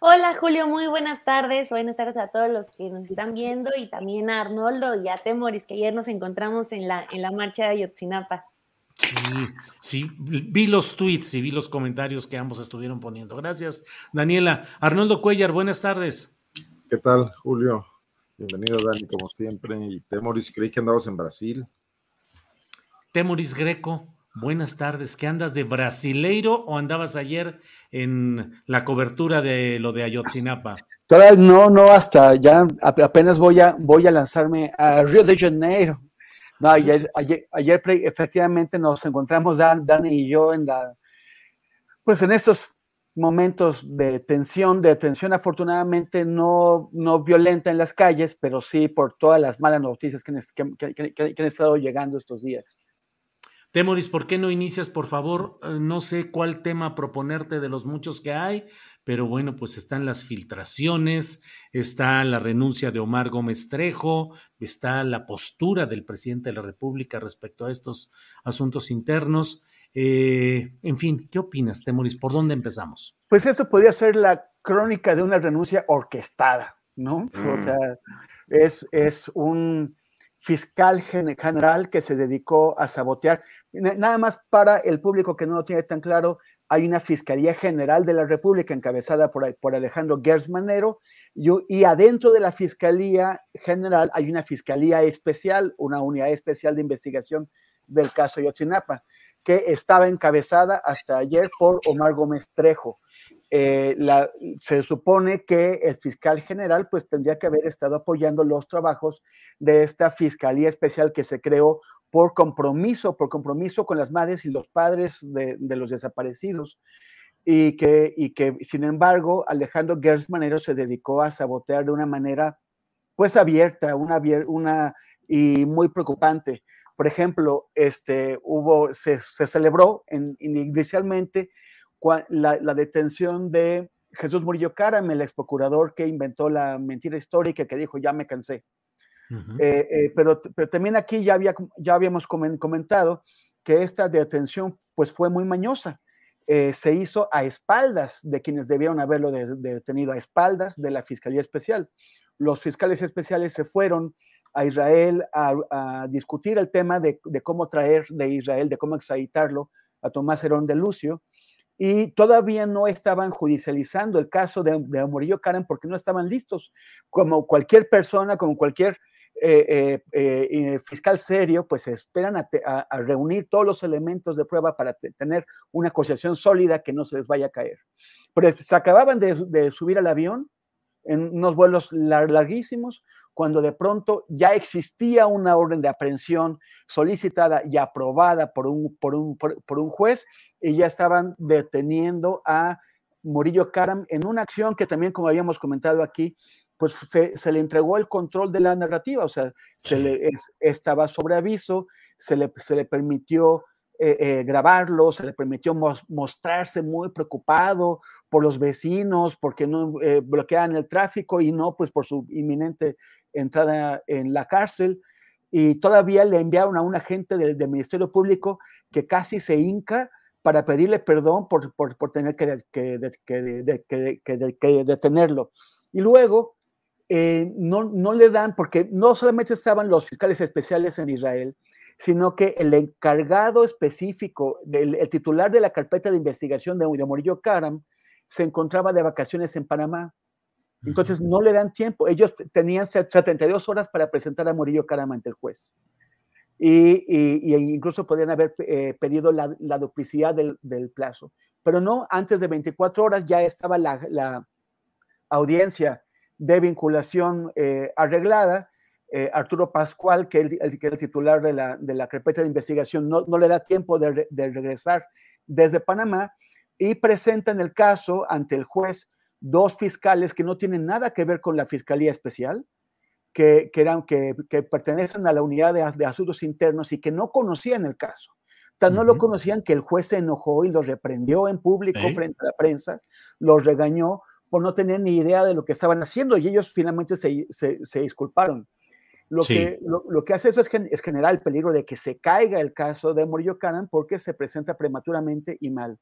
Hola Julio, muy buenas tardes. Buenas tardes a todos los que nos están viendo y también a Arnoldo y a Temoris, que ayer nos encontramos en la, en la marcha de Ayotzinapa. Sí, sí, vi los tweets y vi los comentarios que ambos estuvieron poniendo. Gracias, Daniela. Arnoldo Cuellar, buenas tardes. ¿Qué tal, Julio? Bienvenido, Dani, como siempre. Y Temoris, creí que andabas en Brasil. Temoris Greco, buenas tardes. ¿Qué andas de brasileiro o andabas ayer en la cobertura de lo de Ayotzinapa? No, no, hasta ya ap- apenas voy a, voy a lanzarme a Río de Janeiro. No, ayer, ayer, ayer efectivamente nos encontramos, Dan, Dani y yo, en la, pues en estos momentos de tensión, de tensión afortunadamente no, no violenta en las calles, pero sí por todas las malas noticias que, nes- que- que- que- que han estado llegando estos días. Temoris, ¿por qué no inicias, por favor? Eh, No sé cuál tema proponerte de los muchos que hay, pero bueno, pues están las filtraciones, está la renuncia de Omar Gómez Trejo, está la postura del presidente de la República respecto a estos asuntos internos. Eh, en fin, ¿qué opinas, Temoris? ¿Por dónde empezamos? Pues esto podría ser la crónica de una renuncia orquestada, ¿no? O Mm. sea, es, es un fiscal gen- general que se dedicó a sabotear. Na- Nada más para el público que no lo tiene tan claro, hay una Fiscalía General de la República encabezada por, Alejandro Gers Manero y, y adentro de la Fiscalía General hay una Fiscalía Especial, una unidad especial de investigación del caso Yotzinapa, que estaba encabezada hasta ayer por Omar Gómez Trejo. Eh, se supone que el fiscal general pues tendría que haber estado apoyando los trabajos de esta fiscalía especial que se creó por compromiso, por compromiso con las madres y los padres de, los desaparecidos. Y que, y que, sin embargo, Alejandro Gers Manero se dedicó a sabotear de una manera, pues, abierta, una, una y muy preocupante. Por ejemplo, este, hubo, se, se celebró en- inicialmente la, la detención de Jesús Murillo Caram, el ex procurador que inventó la mentira histórica que dijo, ya me cansé. Eh, eh, pero, pero también aquí ya, había, ya habíamos comen- comentado que esta detención pues fue muy mañosa. Eh, se hizo a espaldas de quienes debieron haberlo de- detenido, a espaldas de la Fiscalía Especial. Los fiscales especiales se fueron a Israel a, a discutir el tema de, de cómo traer de Israel, de cómo extraditarlo a Tomás Herón de Lucio, y todavía no estaban judicializando el caso de, de Murillo Karam porque no estaban listos. Como cualquier persona, como cualquier eh, eh, eh, fiscal serio, pues esperan a, reunir todos los elementos de prueba para te- tener una acusación sólida que no se les vaya a caer. Pero se acababan de, subir al avión en unos vuelos lar- larguísimos, cuando de pronto ya existía una orden de aprehensión solicitada y aprobada por un, por un, por, por un juez, y ya estaban deteniendo a Murillo Karam en una acción que también, como habíamos comentado aquí, pues se, se le entregó el control de la narrativa, o sea, se le, es- estaba sobre aviso, se le, se le permitió eh, eh, grabarlo, se le permitió mos- mostrarse muy preocupado por los vecinos, porque no eh, bloqueaban el tráfico y no, pues por su inminente entrada en la cárcel. Y todavía le enviaron a un agente del, del Ministerio Público que casi se hinca para pedirle perdón por, por, por tener que, que, que, que, detenerlo. Y luego eh, no, no le dan, porque no solamente estaban los fiscales especiales en Israel, sino que el encargado específico, del, el titular de la carpeta de investigación de, de Morillo Karam, se encontraba de vacaciones en Panamá. Entonces no le dan tiempo. Ellos tenían 72 horas para presentar a Morillo Karam ante el juez. Y, y, incluso podrían haber eh, pedido la, la duplicidad del, del, plazo. Pero no, antes de 24 horas ya estaba la, la audiencia de vinculación eh, arreglada. Eh, Arturo Pascual, que, el, el, que era el titular de la, de la carpeta de investigación, no, no le da tiempo de, de, regresar desde Panamá y presenta en el caso ante el juez dos fiscales que no tienen nada que ver con la Fiscalía Especial, que, que eran, que, que, pertenecen a la unidad de, de, asuntos internos y que no conocían el caso. Tan no uh -huh. lo conocían que el juez se enojó y los reprendió en público ¿Eh? frente a la prensa, los regañó por no tener ni idea de lo que estaban haciendo y ellos finalmente se, se, se disculparon. Lo, sí. que, lo, lo, que hace eso es, es, generar el peligro de que se caiga el caso de Murillo Karam porque se presenta prematuramente y mal.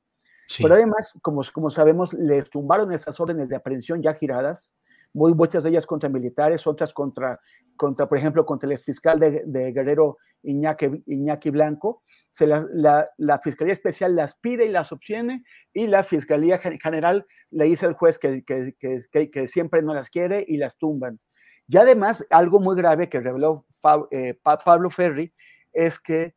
Sí. Pero además, como, como sabemos, les tumbaron esas órdenes de aprehensión ya giradas, muy muchas de ellas contra militares, otras contra, contra por ejemplo, contra el fiscal de, de Guerrero Iñaki, Iñaki, Blanco. Se la, la, la, Fiscalía Especial las pide y las obtiene, y la Fiscalía General le dice al juez que, que, que, que siempre no las quiere y las tumban. Y además, algo muy grave que reveló eh, Pablo Ferri es que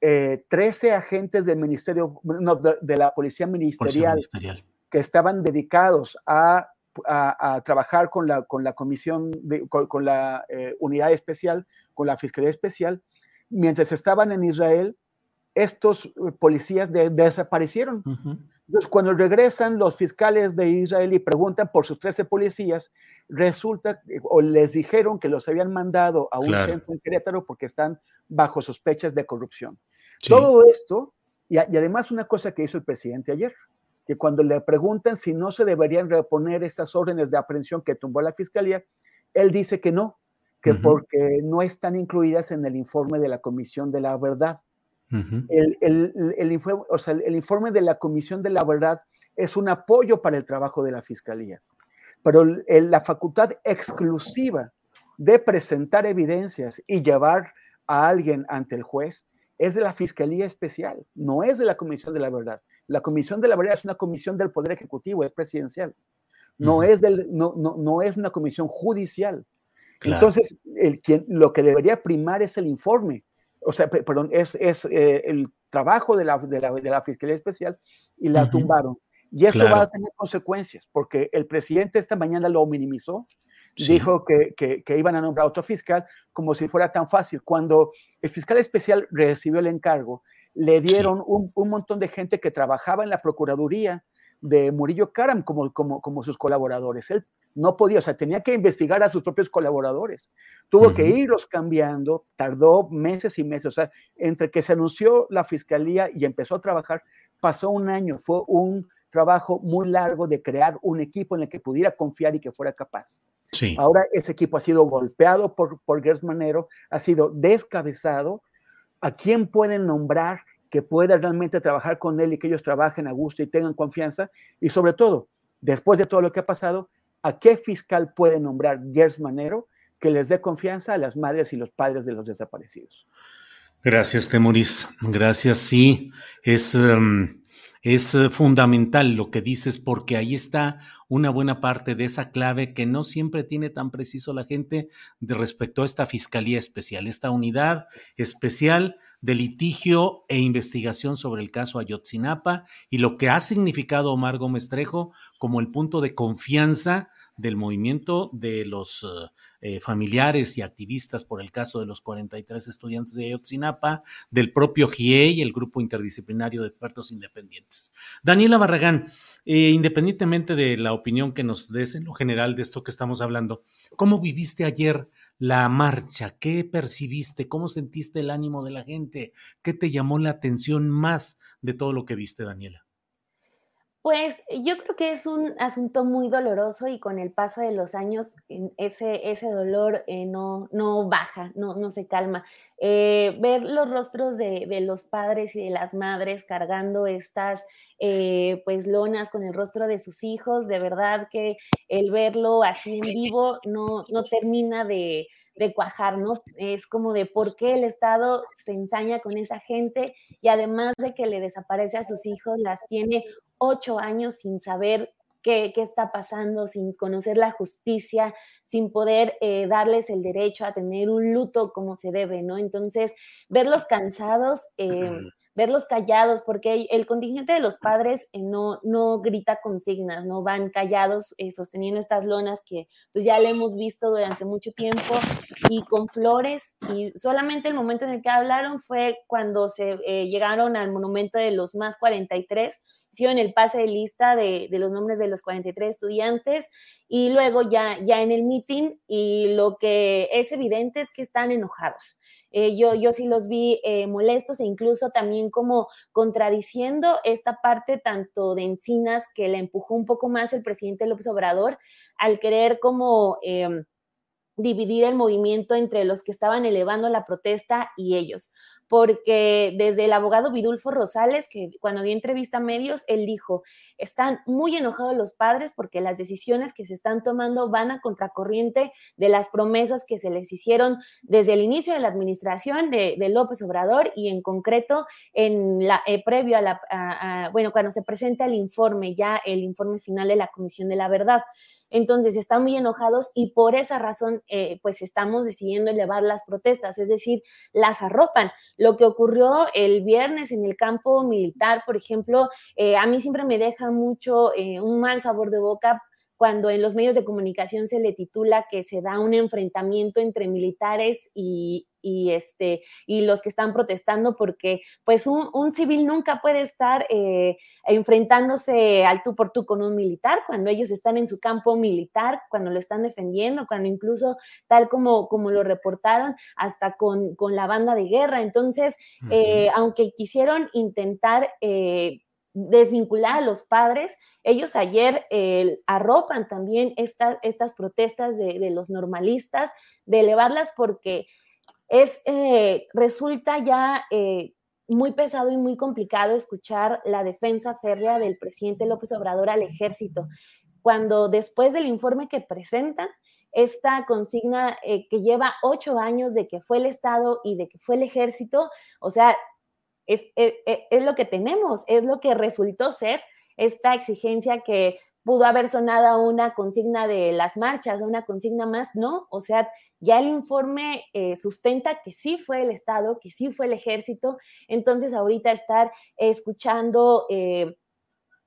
eh, 13 agentes del Ministerio, no, de, de, la Policía Ministerial, Policía Ministerial, que estaban dedicados a, a, a, trabajar con la, con la Comisión, de, con, con, la eh, Unidad Especial, con la Fiscalía Especial, mientras estaban en Israel, estos eh, policías de, desaparecieron. Uh -huh. Entonces, cuando regresan los fiscales de Israel y preguntan por sus 13 policías, resulta o les dijeron que los habían mandado a un claro. centro en Querétaro porque están bajo sospechas de corrupción. Sí. Todo esto, y, y, además una cosa que hizo el presidente ayer, que cuando le preguntan si no se deberían reponer estas órdenes de aprehensión que tumbó la fiscalía, él dice que no, que uh -huh. porque no están incluidas en el informe de la Comisión de la Verdad. Uh -huh. el, el, el, informe, o sea, el, informe, de la Comisión de la Verdad es un apoyo para el trabajo de la Fiscalía, pero la facultad exclusiva de presentar evidencias y llevar a alguien ante el juez es de la Fiscalía Especial, no es de la Comisión de la Verdad. La Comisión de la Verdad es una comisión del Poder Ejecutivo, es presidencial. No, uh -huh. es, del, no, no, no es una comisión judicial. Claro. Entonces, el, quien, lo que debería primar es el informe o sea, perdón, es, es eh, el trabajo de la, de, la, de la, Fiscalía Especial y la uh -huh. tumbaron. Y esto claro. va a tener consecuencias, porque el presidente esta mañana lo minimizó, sí. dijo que, que, que, iban a nombrar otro fiscal como si fuera tan fácil. Cuando el fiscal especial recibió el encargo, le dieron sí. un, un, montón de gente que trabajaba en la Procuraduría de Murillo Karam como, como, como sus colaboradores. Él no podía, o sea, tenía que investigar a sus propios colaboradores. Tuvo uh -huh. que irlos cambiando, tardó meses y meses, o sea, entre que se anunció la fiscalía y empezó a trabajar, pasó un año, fue un trabajo muy largo de crear un equipo en el que pudiera confiar y que fuera capaz. Sí. Ahora ese equipo ha sido golpeado por, por Gers Manero, ha sido descabezado. ¿A quién pueden nombrar que pueda realmente trabajar con él y que ellos trabajen a gusto y tengan confianza? Y sobre todo, después de todo lo que ha pasado, ¿a qué fiscal puede nombrar Gers Manero que les dé confianza a las madres y los padres de los desaparecidos? Gracias, Temoris. Gracias, sí. Es, um, es fundamental lo que dices porque ahí está una buena parte de esa clave que no siempre tiene tan preciso la gente de respecto a esta Fiscalía Especial, esta unidad especial de litigio e investigación sobre el caso Ayotzinapa y lo que ha significado Omar Gómez Trejo como el punto de confianza del movimiento de los eh, familiares y activistas por el caso de los 43 estudiantes de Ayotzinapa, del propio GIEI, el grupo interdisciplinario de expertos independientes. Daniela Barragán, eh, independientemente de la opinión que nos des en lo general de esto que estamos hablando, ¿cómo viviste ayer la marcha? ¿Qué percibiste? ¿Cómo sentiste el ánimo de la gente? ¿Qué te llamó la atención más de todo lo que viste, Daniela? Pues yo creo que es un asunto muy doloroso y con el paso de los años ese, ese dolor eh, no, no baja, no, no se calma. Eh, ver los rostros de, de, los padres y de las madres cargando estas eh, pues lonas con el rostro de sus hijos, de verdad que el verlo así en vivo no, no termina de, de cuajar, ¿no? Es como de por qué el Estado se ensaña con esa gente y además de que le desaparece a sus hijos, las tiene ocho años sin saber qué, está pasando, sin conocer la justicia, sin poder eh, darles el derecho a tener un luto como se debe, ¿no? Entonces, verlos cansados, eh, verlos callados, porque el contingente de los padres eh, no, no grita consignas, no van callados sosteniendo estas lonas que pues ya le hemos visto durante mucho tiempo y con flores y solamente el momento en el que hablaron fue cuando se llegaron al monumento de los más 43 en el pase de lista de, los nombres de los 43 estudiantes y luego ya, ya en el meeting y lo que es evidente es que están enojados. Eh, yo, yo sí los vi eh, molestos e incluso también como contradiciendo esta parte tanto de Encinas que le empujó un poco más el presidente López Obrador al querer como... Em, dividir el movimiento entre los que estaban elevando la protesta y ellos porque desde el abogado Vidulfo Rosales, que cuando dio entrevista a medios, él dijo, están muy enojados los padres porque las decisiones que se están tomando van a contracorriente de las promesas que se les hicieron desde el inicio de la administración de, López Obrador y en concreto en la, eh, previo a la, bueno, cuando se presenta el informe, ya el informe final de la Comisión de la Verdad. Entonces están muy enojados y por esa razón eh, pues estamos decidiendo elevar las protestas, es decir, las arropan. Lo que ocurrió el viernes en el campo militar, por ejemplo, eh, a mí siempre me deja mucho eh, un mal sabor de boca cuando en los medios de comunicación se le titula que se da un enfrentamiento entre militares y, este, y los que están protestando, porque pues un, civil nunca puede estar eh, enfrentándose al tú por tú con un militar cuando ellos están en su campo militar, cuando lo están defendiendo, cuando incluso tal como, como lo reportaron, hasta con, la banda de guerra. Entonces, eh, aunque quisieron intentar... Eh, desvincular a los padres. Ellos ayer arropan también estas, estas protestas de, los normalistas, de elevarlas porque es, eh, resulta ya eh, muy pesado y muy complicado escuchar la defensa férrea del presidente López Obrador al ejército, cuando después del informe que presentan, esta consigna eh, que lleva ocho años de que fue el Estado y de que fue el ejército, o sea, es, lo que tenemos, es lo que resultó ser esta exigencia que pudo haber sonado una consigna de las marchas, una consigna más, no, o sea, ya el informe eh, sustenta que sí fue el Estado, que sí fue el ejército, entonces ahorita estar escuchando... Eh,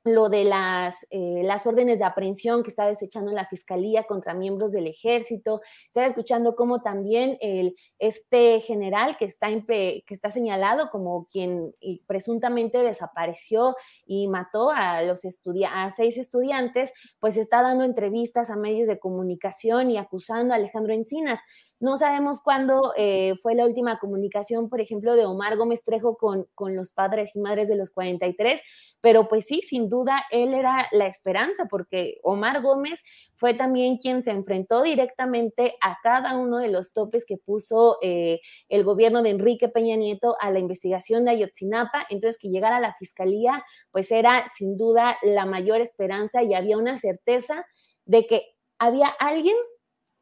lo de las, eh, las órdenes de aprehensión que está desechando la fiscalía contra miembros del ejército, está escuchando cómo también el, este general que está, que está señalado como quien presuntamente desapareció y mató a, los a seis estudiantes, pues está dando entrevistas a medios de comunicación y acusando a Alejandro Encinas. No sabemos cuándo eh, fue la última comunicación, por ejemplo, de Omar Gómez Trejo con, con los padres y madres de los 43, pero pues sí, sin duda, él era la esperanza, porque Omar Gómez fue también quien se enfrentó directamente a cada uno de los topes que puso eh, el gobierno de Enrique Peña Nieto a la investigación de Ayotzinapa. Entonces, que llegara a la fiscalía, pues era sin duda la mayor esperanza y había una certeza de que había alguien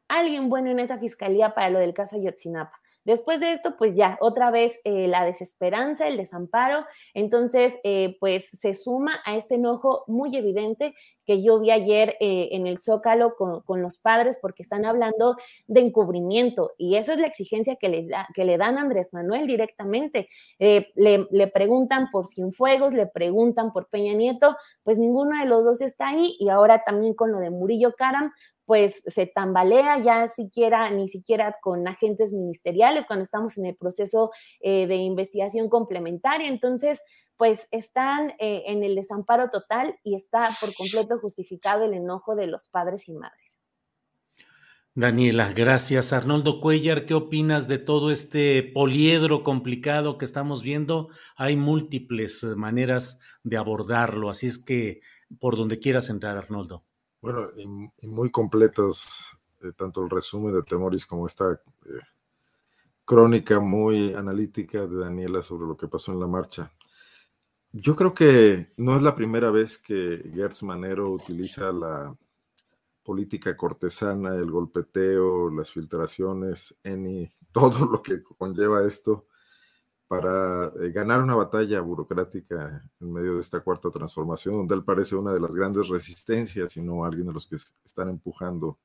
alguien bueno en esa fiscalía para lo del caso Ayotzinapa. Después de esto, pues ya, otra vez eh, la desesperanza, el desamparo, entonces, eh, pues se suma a este enojo muy evidente que yo vi ayer eh, en el Zócalo con, los padres, porque están hablando de encubrimiento, y esa es la exigencia que le, que le dan a Andrés Manuel directamente. Le, le, preguntan por Cienfuegos, le preguntan por Peña Nieto, pues ninguno de los dos está ahí, y ahora también con lo de Murillo Karam, pues se tambalea ya siquiera, ni siquiera con agentes ministeriales cuando estamos en el proceso eh, de investigación complementaria. Entonces, pues están eh, en el desamparo total y está por completo justificado el enojo de los padres y madres. Daniela, gracias. Arnoldo Cuellar, ¿qué opinas de todo este poliedro complicado que estamos viendo? Hay múltiples maneras de abordarlo, así es que por donde quieras entrar, Arnoldo. Bueno, y, muy completas, eh, tanto el resumen de Temoris como esta eh, crónica muy analítica de Daniela sobre lo que pasó en la marcha. Yo creo que no es la primera vez que Gertz Manero utiliza la política cortesana, el golpeteo, las filtraciones, ENI, todo lo que conlleva esto para eh, ganar una batalla burocrática en medio de esta cuarta transformación, donde él parece una de las grandes resistencias y no alguien de los que están empujando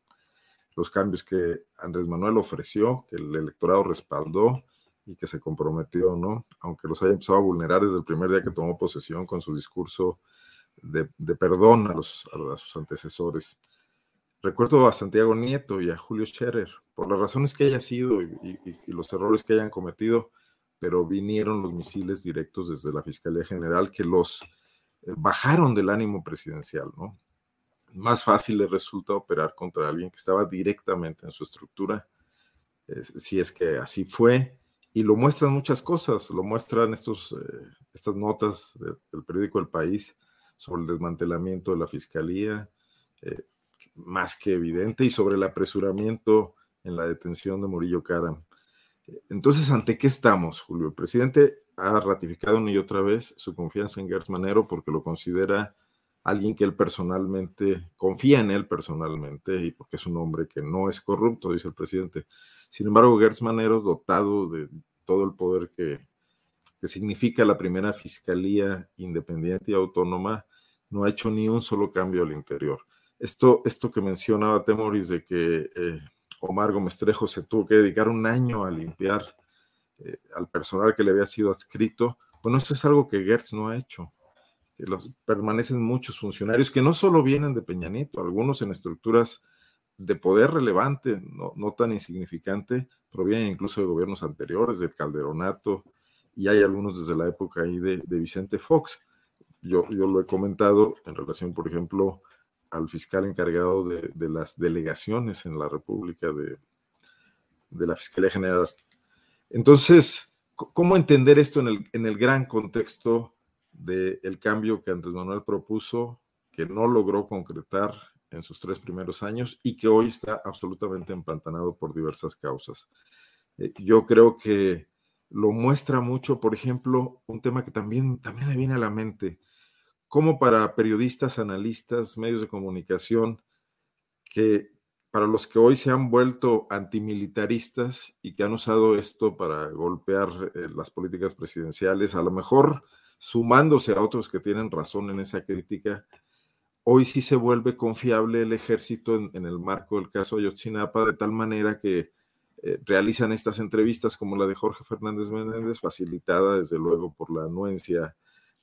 los cambios que Andrés Manuel ofreció, que el electorado respaldó y que se comprometió, ¿no? Aunque los haya empezado a vulnerar desde el primer día que tomó posesión con su discurso de, perdón a, los, sus antecesores. Recuerdo a Santiago Nieto y a Julio Scherer, por las razones que haya sido y los errores que hayan cometido, pero vinieron los misiles directos desde la Fiscalía General que los eh, bajaron del ánimo presidencial, ¿no? Más fácil le resulta operar contra alguien que estaba directamente en su estructura, si es que así fue, y lo muestran muchas cosas, lo muestran estos, eh, estas notas del periódico El País sobre el desmantelamiento de la Fiscalía, eh, más que evidente, y sobre el apresuramiento en la detención de Murillo Karam. Entonces, ¿ante qué estamos, Julio? El presidente ha ratificado una y otra vez su confianza en Gertz Manero porque lo considera alguien que él personalmente, confía en él personalmente y porque es un hombre que no es corrupto, dice el presidente. Sin embargo, Gertz Manero, dotado de todo el poder que, que significa la primera fiscalía independiente y autónoma, no ha hecho ni un solo cambio al interior. Esto, esto que mencionaba Temoris de que eh, Omar Gómez Trejo se tuvo que dedicar un año a limpiar eh, al personal que le había sido adscrito. Bueno, eso es algo que Gertz no ha hecho. permanecen muchos funcionarios que no solo vienen de Peña algunos en estructuras de poder relevante, no, tan insignificante, provienen incluso de gobiernos anteriores, del Calderonato, y hay algunos desde la época ahí de, Vicente Fox. Yo lo he comentado en relación, por ejemplo, al fiscal encargado de, las delegaciones en la República de, de, la Fiscalía General. Entonces, ¿cómo entender esto en el, en el gran contexto del cambio que Andrés Manuel propuso, que no logró concretar en sus tres primeros años y que hoy está absolutamente empantanado por diversas causas? Eh, yo creo que lo muestra mucho, por ejemplo, un tema que también, también me viene a la mente, como para periodistas, analistas, medios de comunicación, que para los que hoy se han vuelto antimilitaristas y que han usado esto para golpear eh, las políticas presidenciales, a lo mejor sumándose a otros que tienen razón en esa crítica, hoy sí se vuelve confiable el ejército en, el marco del caso Ayotzinapa, de tal manera que eh, realizan estas entrevistas como la de Jorge Fernández Menéndez, facilitada desde luego por la anuencia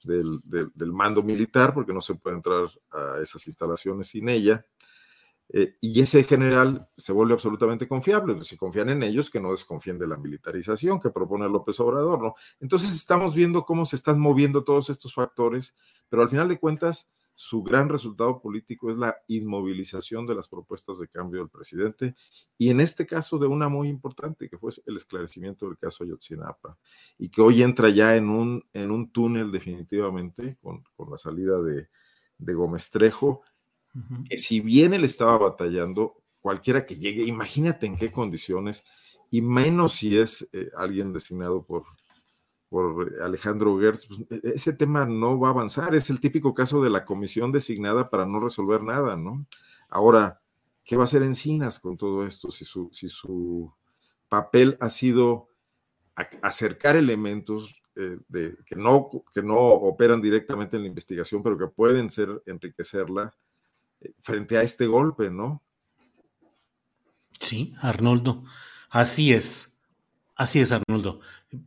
del, mando militar, porque no se puede entrar a esas instalaciones sin ella. Eh, y ese general se vuelve absolutamente confiable. Si confían en ellos, que no desconfíen de la militarización que propone López Obrador, ¿no? Entonces estamos viendo cómo se están moviendo todos estos factores, pero al final de cuentas, su gran resultado político es la inmovilización de las propuestas de cambio del presidente y en este caso de una muy importante que fue el esclarecimiento del caso Ayotzinapa y que hoy entra ya en un, en un túnel definitivamente con, la salida de, Gómez Trejo, que si bien él estaba batallando, cualquiera que llegue, imagínate en qué condiciones y menos si es eh, alguien designado por, por Alejandro Gertz, pues, e, e, ese tema no va a avanzar. Es el típico caso de la comisión designada para no resolver nada, ¿no? Ahora, ¿qué va a hacer Encinas con todo esto? Si su, si su papel ha sido acercar elementos eh, de, que, no, que no operan directamente en la investigación, pero que pueden ser enriquecerla eh, frente a este golpe, ¿no? Sí, Arnoldo, así es. Así es, Arnoldo.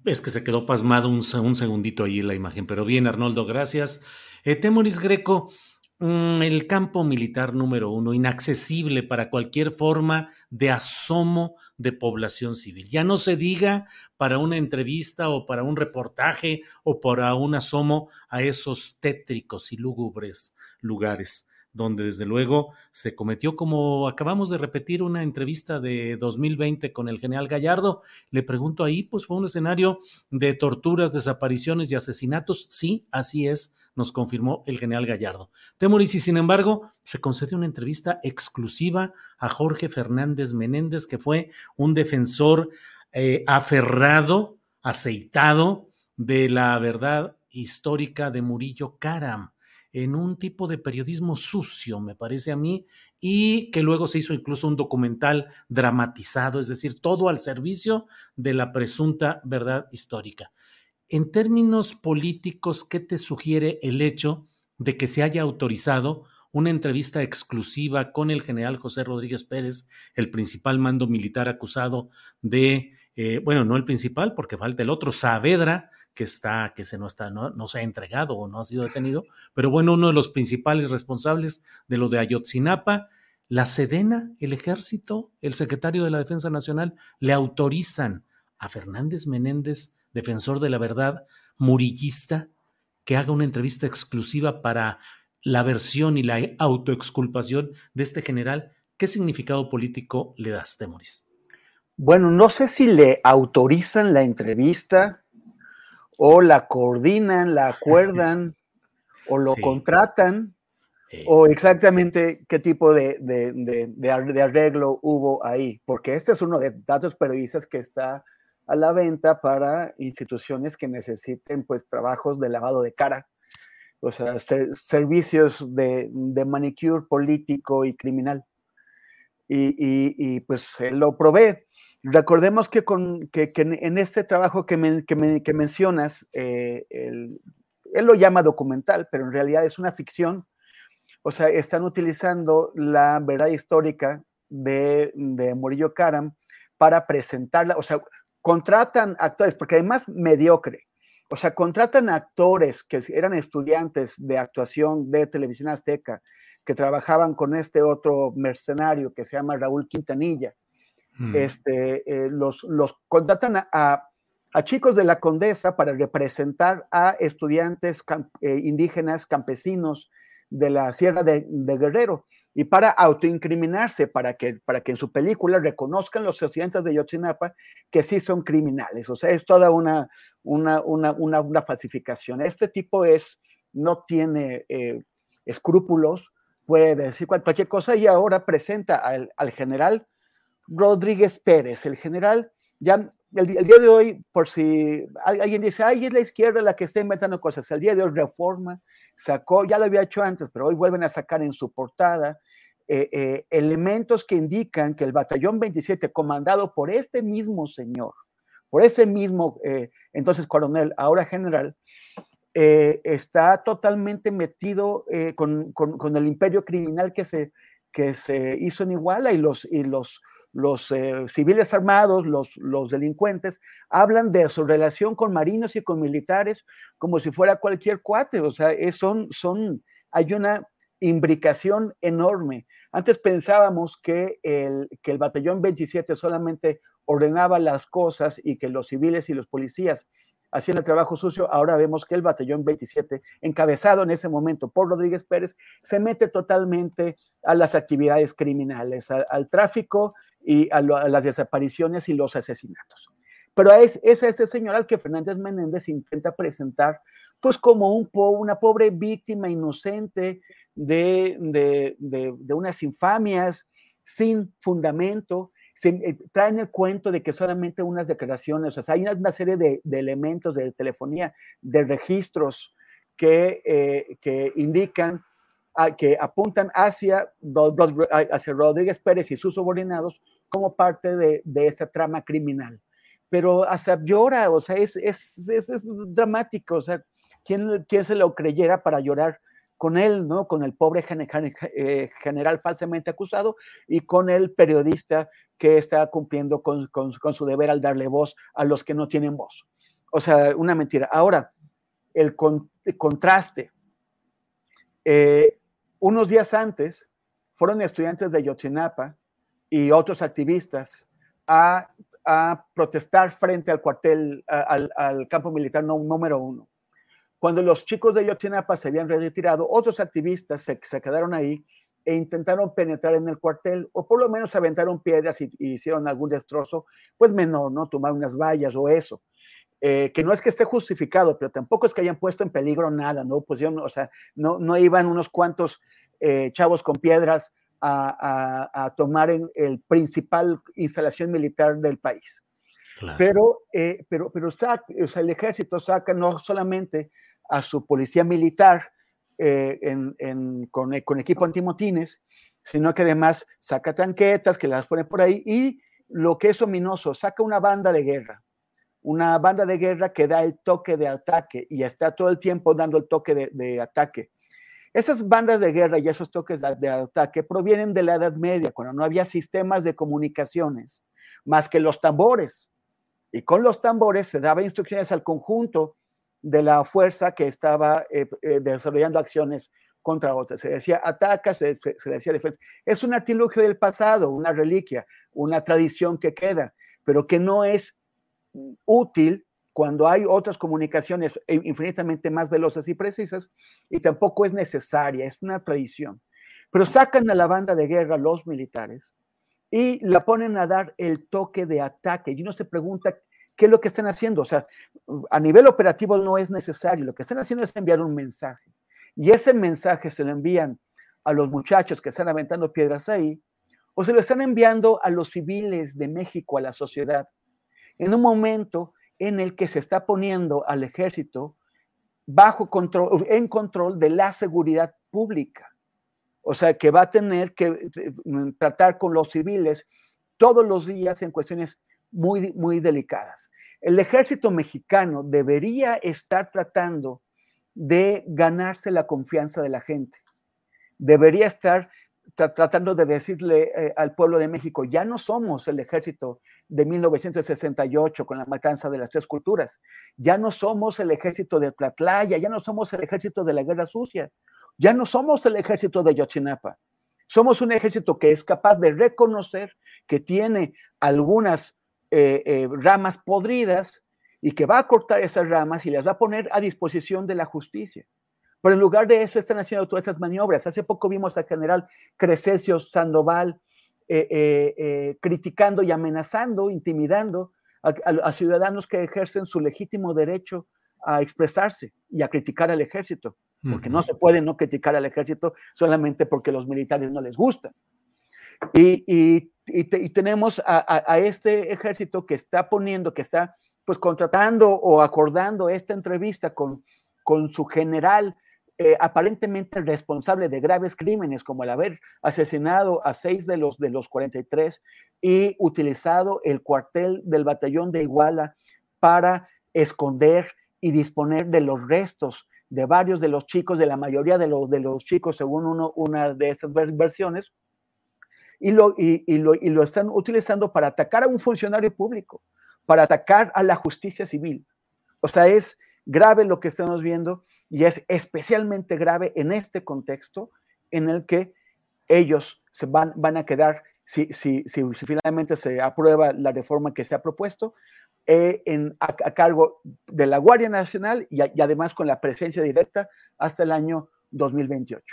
Es que se quedó pasmado un, segundito ahí la imagen, pero bien, Arnoldo, gracias. Eh, Temoris Greco, mm, el campo militar número uno, inaccesible para cualquier forma de asomo de población civil. Ya no se diga para una entrevista o para un reportaje o para un asomo a esos tétricos y lúgubres lugares. Donde desde luego se cometió, como acabamos de repetir, una entrevista de 2020 con el general Gallardo. Le pregunto ahí, pues fue un escenario de torturas, desapariciones y asesinatos. Sí, así es, nos confirmó el general Gallardo. Temoris, y sin embargo, se concedió una entrevista exclusiva a Jorge Fernández Menéndez, que fue un defensor eh, aferrado, aceitado de la verdad histórica de Murillo Karam en un tipo de periodismo sucio, me parece a mí, y que luego se hizo incluso un documental dramatizado, es decir, todo al servicio de la presunta verdad histórica. En términos políticos, ¿qué te sugiere el hecho de que se haya autorizado una entrevista exclusiva con el general José Rodríguez Pérez, el principal mando militar acusado de eh, bueno, no el principal, porque falta el otro, Saavedra, que está, que se no está, no, se ha entregado o no ha sido detenido, pero bueno, uno de los principales responsables de lo de Ayotzinapa, la Sedena, el ejército, el secretario de la Defensa Nacional, le autorizan a Fernández Menéndez, defensor de la verdad, murillista, que haga una entrevista exclusiva para la versión y la autoexculpación de este general. ¿Qué significado político le das, Temoris? Bueno, no sé si le autorizan la entrevista o la coordinan, la acuerdan o lo contratan o exactamente qué tipo de, de, arreglo hubo ahí, porque este es uno de datos periodistas que está a la venta para instituciones que necesiten pues trabajos de lavado de cara, o sea, servicios de, manicure político y criminal. Y, y, pues él lo provee. Recordemos que, con, que, en este trabajo que, que, mencionas, eh, él lo llama documental, pero en realidad es una ficción. O sea, están utilizando la verdad histórica de, de Murillo Karam para presentarla. O sea, contratan actores, porque además mediocre. O sea, contratan actores que eran estudiantes de actuación de televisión azteca, que trabajaban con este otro mercenario que se llama Raúl Quintanilla Mm. este, eh, los, los contratan a, a, chicos de la condesa para representar a estudiantes eh, indígenas campesinos de la Sierra de, Guerrero y para autoincriminarse, para que, para que en su película reconozcan los estudiantes de Yotzinapa que sí son criminales. O sea, es toda una, una, una, una, falsificación. Este tipo es, no tiene eh, escrúpulos, puede decir cualquier cosa y ahora presenta al, al general Rodríguez Pérez, el general, ya el, día de hoy, por si alguien dice, ay, es la izquierda la que está inventando cosas, el día de hoy Reforma sacó, ya lo había hecho antes, pero hoy vuelven a sacar en su portada eh, eh, elementos que indican que el batallón 27, comandado por este mismo señor, por ese mismo, eh, entonces coronel, ahora general, está totalmente metido con, con, el imperio criminal que se, que se hizo en Iguala y los, y los los eh, civiles armados, los, los delincuentes, hablan de su relación con marinos y con militares como si fuera cualquier cuate, o sea, son, son, hay una imbricación enorme. Antes pensábamos que el, que el batallón 27 solamente ordenaba las cosas y que los civiles y los policías hacían el trabajo sucio, ahora vemos que el batallón 27, encabezado en ese momento por Rodríguez Pérez, se mete totalmente a las actividades criminales, al tráfico y a, las desapariciones y los asesinatos. Pero es, es ese señor al que Fernández Menéndez intenta presentar pues como un una pobre víctima inocente de, de, de, unas infamias sin fundamento, se, eh, traen el cuento de que solamente unas declaraciones, o sea, hay una, serie de, elementos de telefonía, de registros que, eh, que indican que apuntan hacia, hacia Rodríguez Pérez y sus subordinados como parte de, de esta trama criminal. Pero hasta llora, o sea, es, es, es, dramático, o sea, ¿quién, ¿quién, se lo creyera para llorar con él, ¿no? Con el pobre eh, general falsamente acusado y con el periodista que está cumpliendo con, con, con, su deber al darle voz a los que no tienen voz. O sea, una mentira. Ahora, el, contraste. Eh, unos días antes, fueron estudiantes de Yotzinapa y otros activistas a, protestar frente al cuartel, al, campo militar número uno. Cuando los chicos de Yotzinapa se habían retirado, otros activistas se, quedaron ahí e intentaron penetrar en el cuartel, o por lo menos aventaron piedras y, hicieron algún destrozo, pues menor, ¿no? Tomar unas vallas o eso. Eh, que no es que esté justificado, pero tampoco es que hayan puesto en peligro nada, ¿no? Pues o sea, no, no iban unos cuantos eh, chavos con piedras a, tomar en el principal instalación militar del país. Pero, eh, pero, pero saca, o sea, el ejército saca no solamente a su policía militar, eh, en, con, con, equipo antimotines, sino que además saca tanquetas que las pone por ahí y lo que es ominoso, saca una banda de guerra, una banda de guerra que da el toque de ataque y está todo el tiempo dando el toque de, ataque. Esas bandas de guerra y esos toques de, ataque provienen de la Edad Media, cuando no había sistemas de comunicaciones más que los tambores. Y con los tambores se daba instrucciones al conjunto de la fuerza que estaba eh, eh, desarrollando acciones contra otras. Se decía ataca, se, decía defensa. Es un artilugio del pasado, una reliquia, una tradición que queda, pero que no es útil cuando hay otras comunicaciones infinitamente más veloces y precisas y tampoco es necesaria, es una tradición. Pero sacan a la banda de guerra los militares y la ponen a dar el toque de ataque y uno se pregunta ¿Qué es lo que están haciendo? O sea, a nivel operativo no es necesario, lo que están haciendo es enviar un mensaje. Y ese mensaje se lo envían a los muchachos que están aventando piedras ahí, o se lo están enviando a los civiles de México, a la sociedad, en un momento en el que se está poniendo al ejército bajo control, en control de la seguridad pública. O sea, que va a tener que eh, tratar con los civiles todos los días en cuestiones muy, muy delicadas. El ejército mexicano debería estar tratando de ganarse la confianza de la gente. Debería estar tratando de decirle eh, al pueblo de México, ya no somos el ejército de 1968 con la matanza de las tres culturas, ya no somos el ejército de Tlatlaya, ya no somos el ejército de la guerra sucia, ya no somos el ejército de Yotzinapa. Somos un ejército que es capaz de reconocer que tiene algunas eh, eh, ramas podridas y que va a cortar esas ramas y las va a poner a disposición de la justicia. Pero en lugar de eso están haciendo todas esas maniobras. Hace poco vimos al general Crescencio Sandoval eh, criticando y amenazando, intimidando a, ciudadanos que ejercen su legítimo derecho a expresarse y a criticar al ejército, porque no se puede no criticar al ejército solamente porque los militares no les gustan. Y, tenemos a, este ejército que está poniendo, que está pues contratando o acordando esta entrevista con, con su general eh, aparentemente responsable de graves crímenes, como el haber asesinado a seis de los, de los 43 y utilizado el cuartel del batallón de Iguala para esconder y disponer de los restos de varios de los chicos, de la mayoría de los, de los chicos, según uno, una de estas versiones, y lo, y, lo, y lo están utilizando para atacar a un funcionario público, para atacar a la justicia civil. O sea, es grave lo que estamos viendo y es especialmente grave en este contexto en el que ellos se van, van a quedar, si, si, si, finalmente se aprueba la reforma que se ha propuesto, eh, en, a, cargo de la Guardia Nacional y, además con la presencia directa hasta el año 2028.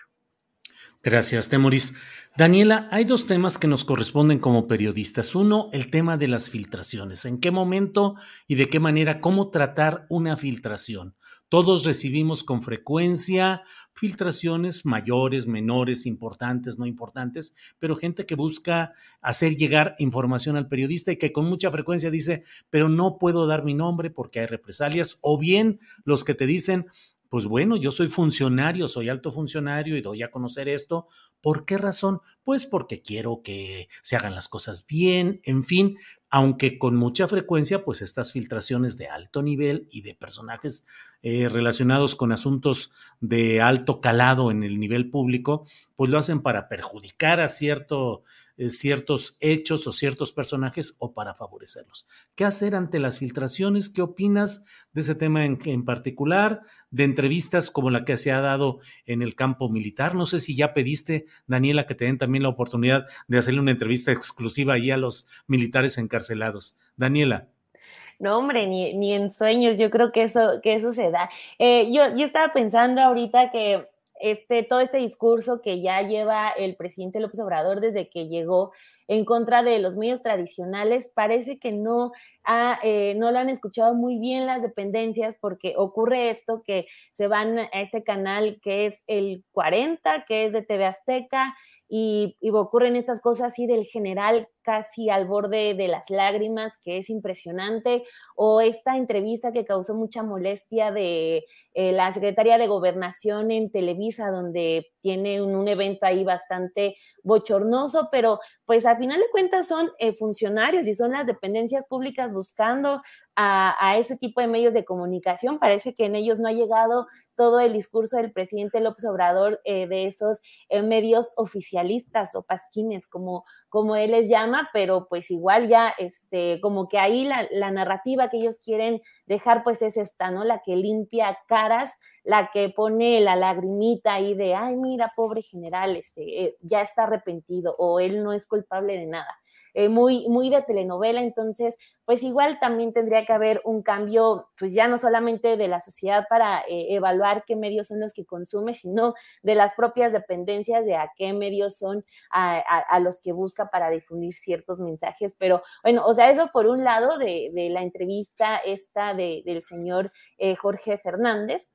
Gracias, Temoris. Daniela, hay dos temas que nos corresponden como periodistas. Uno, el tema de las filtraciones. ¿En qué momento y de qué manera, cómo tratar una filtración? Todos recibimos con frecuencia filtraciones mayores, menores, importantes, no importantes, pero gente que busca hacer llegar información al periodista y que con mucha frecuencia dice, pero no puedo dar mi nombre porque hay represalias, o bien los que te dicen, pues bueno, yo soy funcionario, soy alto funcionario y doy a conocer esto. ¿Por qué razón? Pues porque quiero que se hagan las cosas bien, en fin, aunque con mucha frecuencia, pues estas filtraciones de alto nivel y de personajes eh, relacionados con asuntos de alto calado en el nivel público, pues lo hacen para perjudicar a cierto eh, ciertos hechos o ciertos personajes o para favorecerlos. ¿Qué hacer ante las filtraciones? ¿Qué opinas de ese tema en, en particular? De entrevistas como la que se ha dado en el campo militar. No sé si ya pediste, Daniela, que te den también la oportunidad de hacerle una entrevista exclusiva ahí a los militares encarcelados. Daniela. No, hombre, ni, ni en sueños, yo creo que eso, que eso se da. Eh, yo, yo estaba pensando ahorita que este, todo este discurso que ya lleva el presidente López Obrador desde que llegó en contra de los medios tradicionales, parece que no, ha, eh, no lo han escuchado muy bien las dependencias porque ocurre esto que se van a este canal que es el 40, que es de TV Azteca, y, ocurren estas cosas así del general casi al borde de las lágrimas, que es impresionante, o esta entrevista que causó mucha molestia de eh, la secretaria de gobernación en Televisa, donde tiene un, un, evento ahí bastante bochornoso, pero pues al final de cuentas son eh, funcionarios y son las dependencias públicas buscando a, ese tipo de medios de comunicación. Parece que en ellos no ha llegado todo el discurso del presidente López Obrador eh, de esos eh, medios oficialistas o pasquines, como, como él les llama, pero pues igual ya, este, como que ahí la, narrativa que ellos quieren dejar, pues es esta, ¿no? La que limpia caras, la que pone la lagrimita ahí de, ay, mira, pobre general, este, eh, ya está arrepentido o él no es culpable de nada. Muy, muy de telenovela, entonces, pues igual también tendría haber un cambio, pues ya no solamente de la sociedad para eh, evaluar qué medios son los que consume, sino de las propias dependencias de a qué medios son a, a, los que busca para difundir ciertos mensajes. Pero bueno, o sea, eso por un lado de, de la entrevista esta de, del señor eh, Jorge Fernández.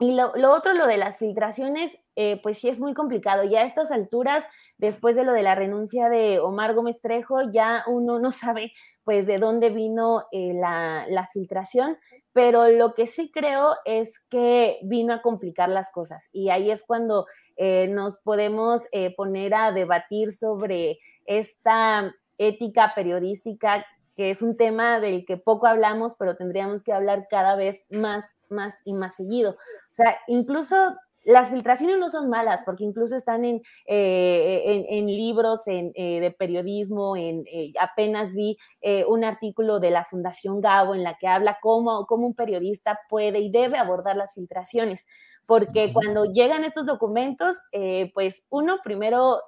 Y lo, otro, lo de las filtraciones, eh, pues sí es muy complicado. Ya a estas alturas, después de lo de la renuncia de Omar Gómez Trejo, ya uno no sabe pues de dónde vino eh, la, la, filtración, pero lo que sí creo es que vino a complicar las cosas. Y ahí es cuando eh, nos podemos poner a debatir sobre esta ética periodística que es un tema del que poco hablamos, pero tendríamos que hablar cada vez más, más y más seguido. O sea, incluso las filtraciones no son malas, porque incluso están en, eh, en, en libros en, eh, de periodismo, en, eh, apenas vi un artículo de la Fundación Gabo en la que habla cómo, cómo un periodista puede y debe abordar las filtraciones, porque uh -huh. cuando llegan estos documentos, pues uno primero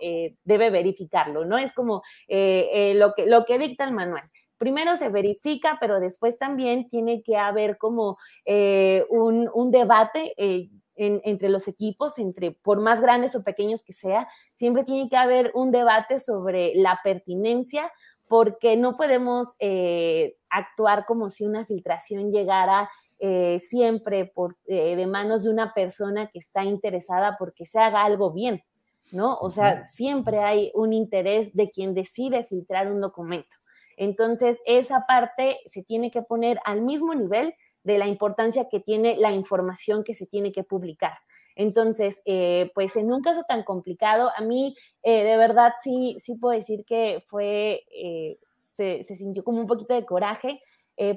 debe verificarlo, ¿no? Es como lo, que, lo que dicta el manual primero se verifica, pero después también tiene que haber como eh, un, un, debate. Eh, en, entre los equipos, entre por más grandes o pequeños que sea, siempre tiene que haber un debate sobre la pertinencia, porque no podemos eh, actuar como si una filtración llegara eh, siempre por, eh, de manos de una persona que está interesada porque se haga algo bien, ¿no? O sea, siempre hay un interés de quien decide filtrar un documento. Entonces, esa parte se tiene que poner al mismo nivel de la importancia que tiene la información que se tiene que publicar. Entonces, eh, pues en un caso tan complicado, a mí eh, de verdad sí, sí puedo decir que fue, eh, se, se, sintió como un poquito de coraje,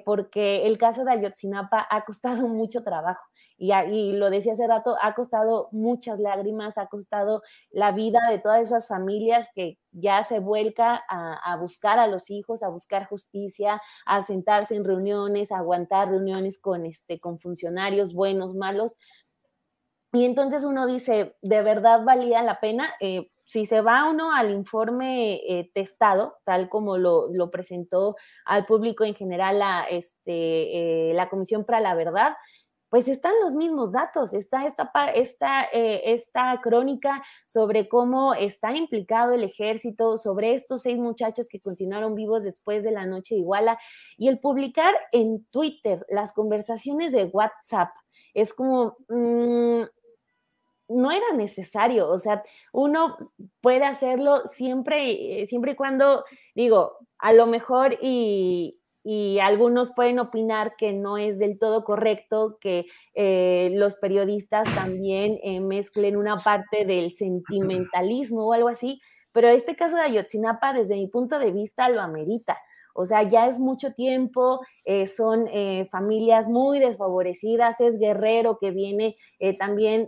porque el caso de Ayotzinapa ha costado mucho trabajo. Y, lo decía hace rato, ha costado muchas lágrimas, ha costado la vida de todas esas familias que ya se vuelca a, a, buscar a los hijos, a buscar justicia, a sentarse en reuniones, a aguantar reuniones con, este, con funcionarios buenos, malos. Y entonces uno dice, ¿de verdad valía la pena? Eh, si se va uno al informe eh, testado, tal como lo, presentó al público en general la, este, eh, la Comisión para la Verdad, pues están los mismos datos, está esta, esta, eh, esta crónica sobre cómo está implicado el ejército, sobre estos seis muchachos que continuaron vivos después de la noche de Iguala, y el publicar en Twitter las conversaciones de WhatsApp es como... Mmm, no era necesario, o sea, uno puede hacerlo siempre, eh, siempre y cuando, digo, a lo mejor y, y algunos pueden opinar que no es del todo correcto que eh, los periodistas también eh, mezclen una parte del sentimentalismo o algo así, pero este caso de Ayotzinapa, desde mi punto de vista, lo amerita. O sea, ya es mucho tiempo, eh, son eh, familias muy desfavorecidas, es Guerrero que viene eh, también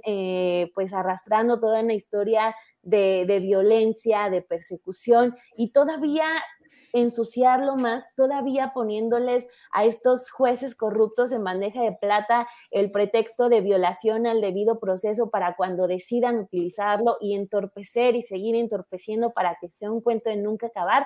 pues arrastrando toda una historia de, de, violencia, de persecución y todavía ensuciarlo más, todavía poniéndoles a estos jueces corruptos en bandeja de plata el pretexto de violación al debido proceso para cuando decidan utilizarlo y entorpecer y seguir entorpeciendo para que sea un cuento de nunca acabar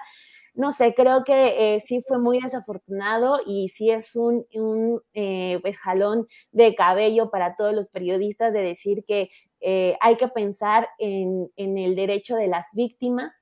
no sé, creo que eh, sí fue muy desafortunado y sí es un, un eh, pues, jalón de cabello para todos los periodistas de decir que eh, hay que pensar en, en, el derecho de las víctimas.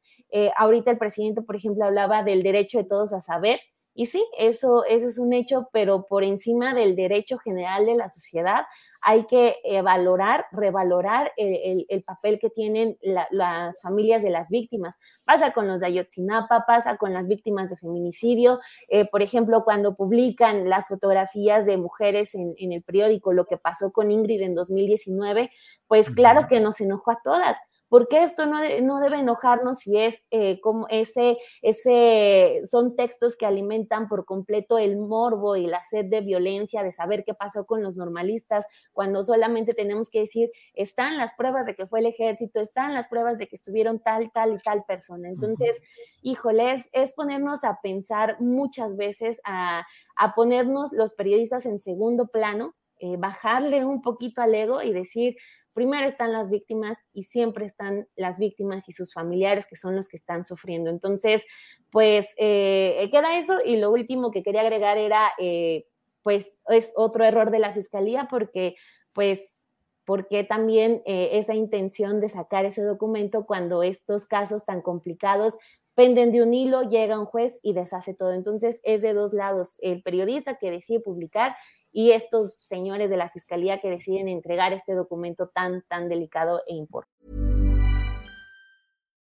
ahorita el presidente, por ejemplo, hablaba del derecho de todos a saber. Y sí, eso, eso es un hecho, pero por encima del derecho general de la sociedad, hay que eh, valorar, revalorar el, papel que tienen las familias de las víctimas. Pasa con los de Ayotzinapa, pasa con las víctimas de feminicidio. Eh, por ejemplo, cuando publican las fotografías de mujeres en, en, el periódico, lo que pasó con Ingrid en 2019, pues claro que nos enojó a todas porque esto no, no debe enojarnos si es eh, como ese, ese, son textos que alimentan por completo el morbo y la sed de violencia, de saber qué pasó con los normalistas, cuando solamente tenemos que decir, están las pruebas de que fue el ejército, están las pruebas de que estuvieron tal, tal y tal persona. Entonces, híjoles, es ponernos a pensar muchas veces, a, a ponernos los periodistas en segundo plano, eh, bajarle un poquito al ego y decir, primero están las víctimas y siempre están las víctimas y sus familiares que son los que están sufriendo. Entonces, pues eh, queda eso y lo último que quería agregar era, eh, pues es otro error de la fiscalía porque, pues, porque también esa intención de sacar ese documento cuando estos casos tan complicados penden de un hilo, llega un juez y deshace todo. Entonces es de dos lados, el periodista que decide publicar y estos señores de la fiscalía que deciden entregar este documento tan, tan delicado e importante.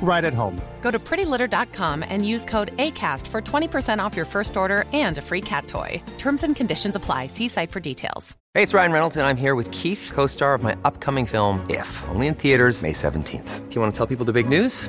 right at home. Go to prettylitter.com and use code ACAST for 20% off your first order and a free cat toy. Terms and conditions apply. See site for details. Hey, it's Ryan Reynolds, and I'm here with Keith, co star of my upcoming film, If, only in theaters, May 17th. Do you want to tell people the big news?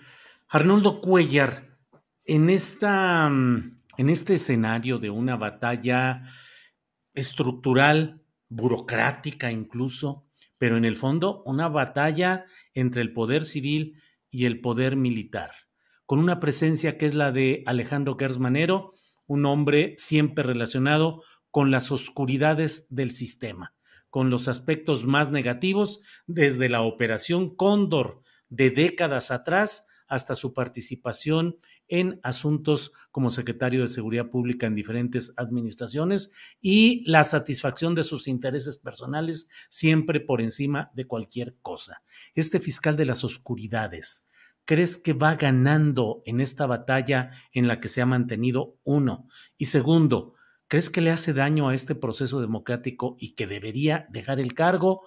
Arnoldo Cuellar, en, esta, en este escenario de una batalla estructural, burocrática incluso, pero en el fondo una batalla entre el poder civil y el poder militar, con una presencia que es la de Alejandro Gersmanero, un hombre siempre relacionado con las oscuridades del sistema, con los aspectos más negativos desde la operación Cóndor de décadas atrás hasta su participación en asuntos como secretario de Seguridad Pública en diferentes administraciones y la satisfacción de sus intereses personales siempre por encima de cualquier cosa. Este fiscal de las oscuridades, ¿crees que va ganando en esta batalla en la que se ha mantenido uno? Y segundo, ¿crees que le hace daño a este proceso democrático y que debería dejar el cargo?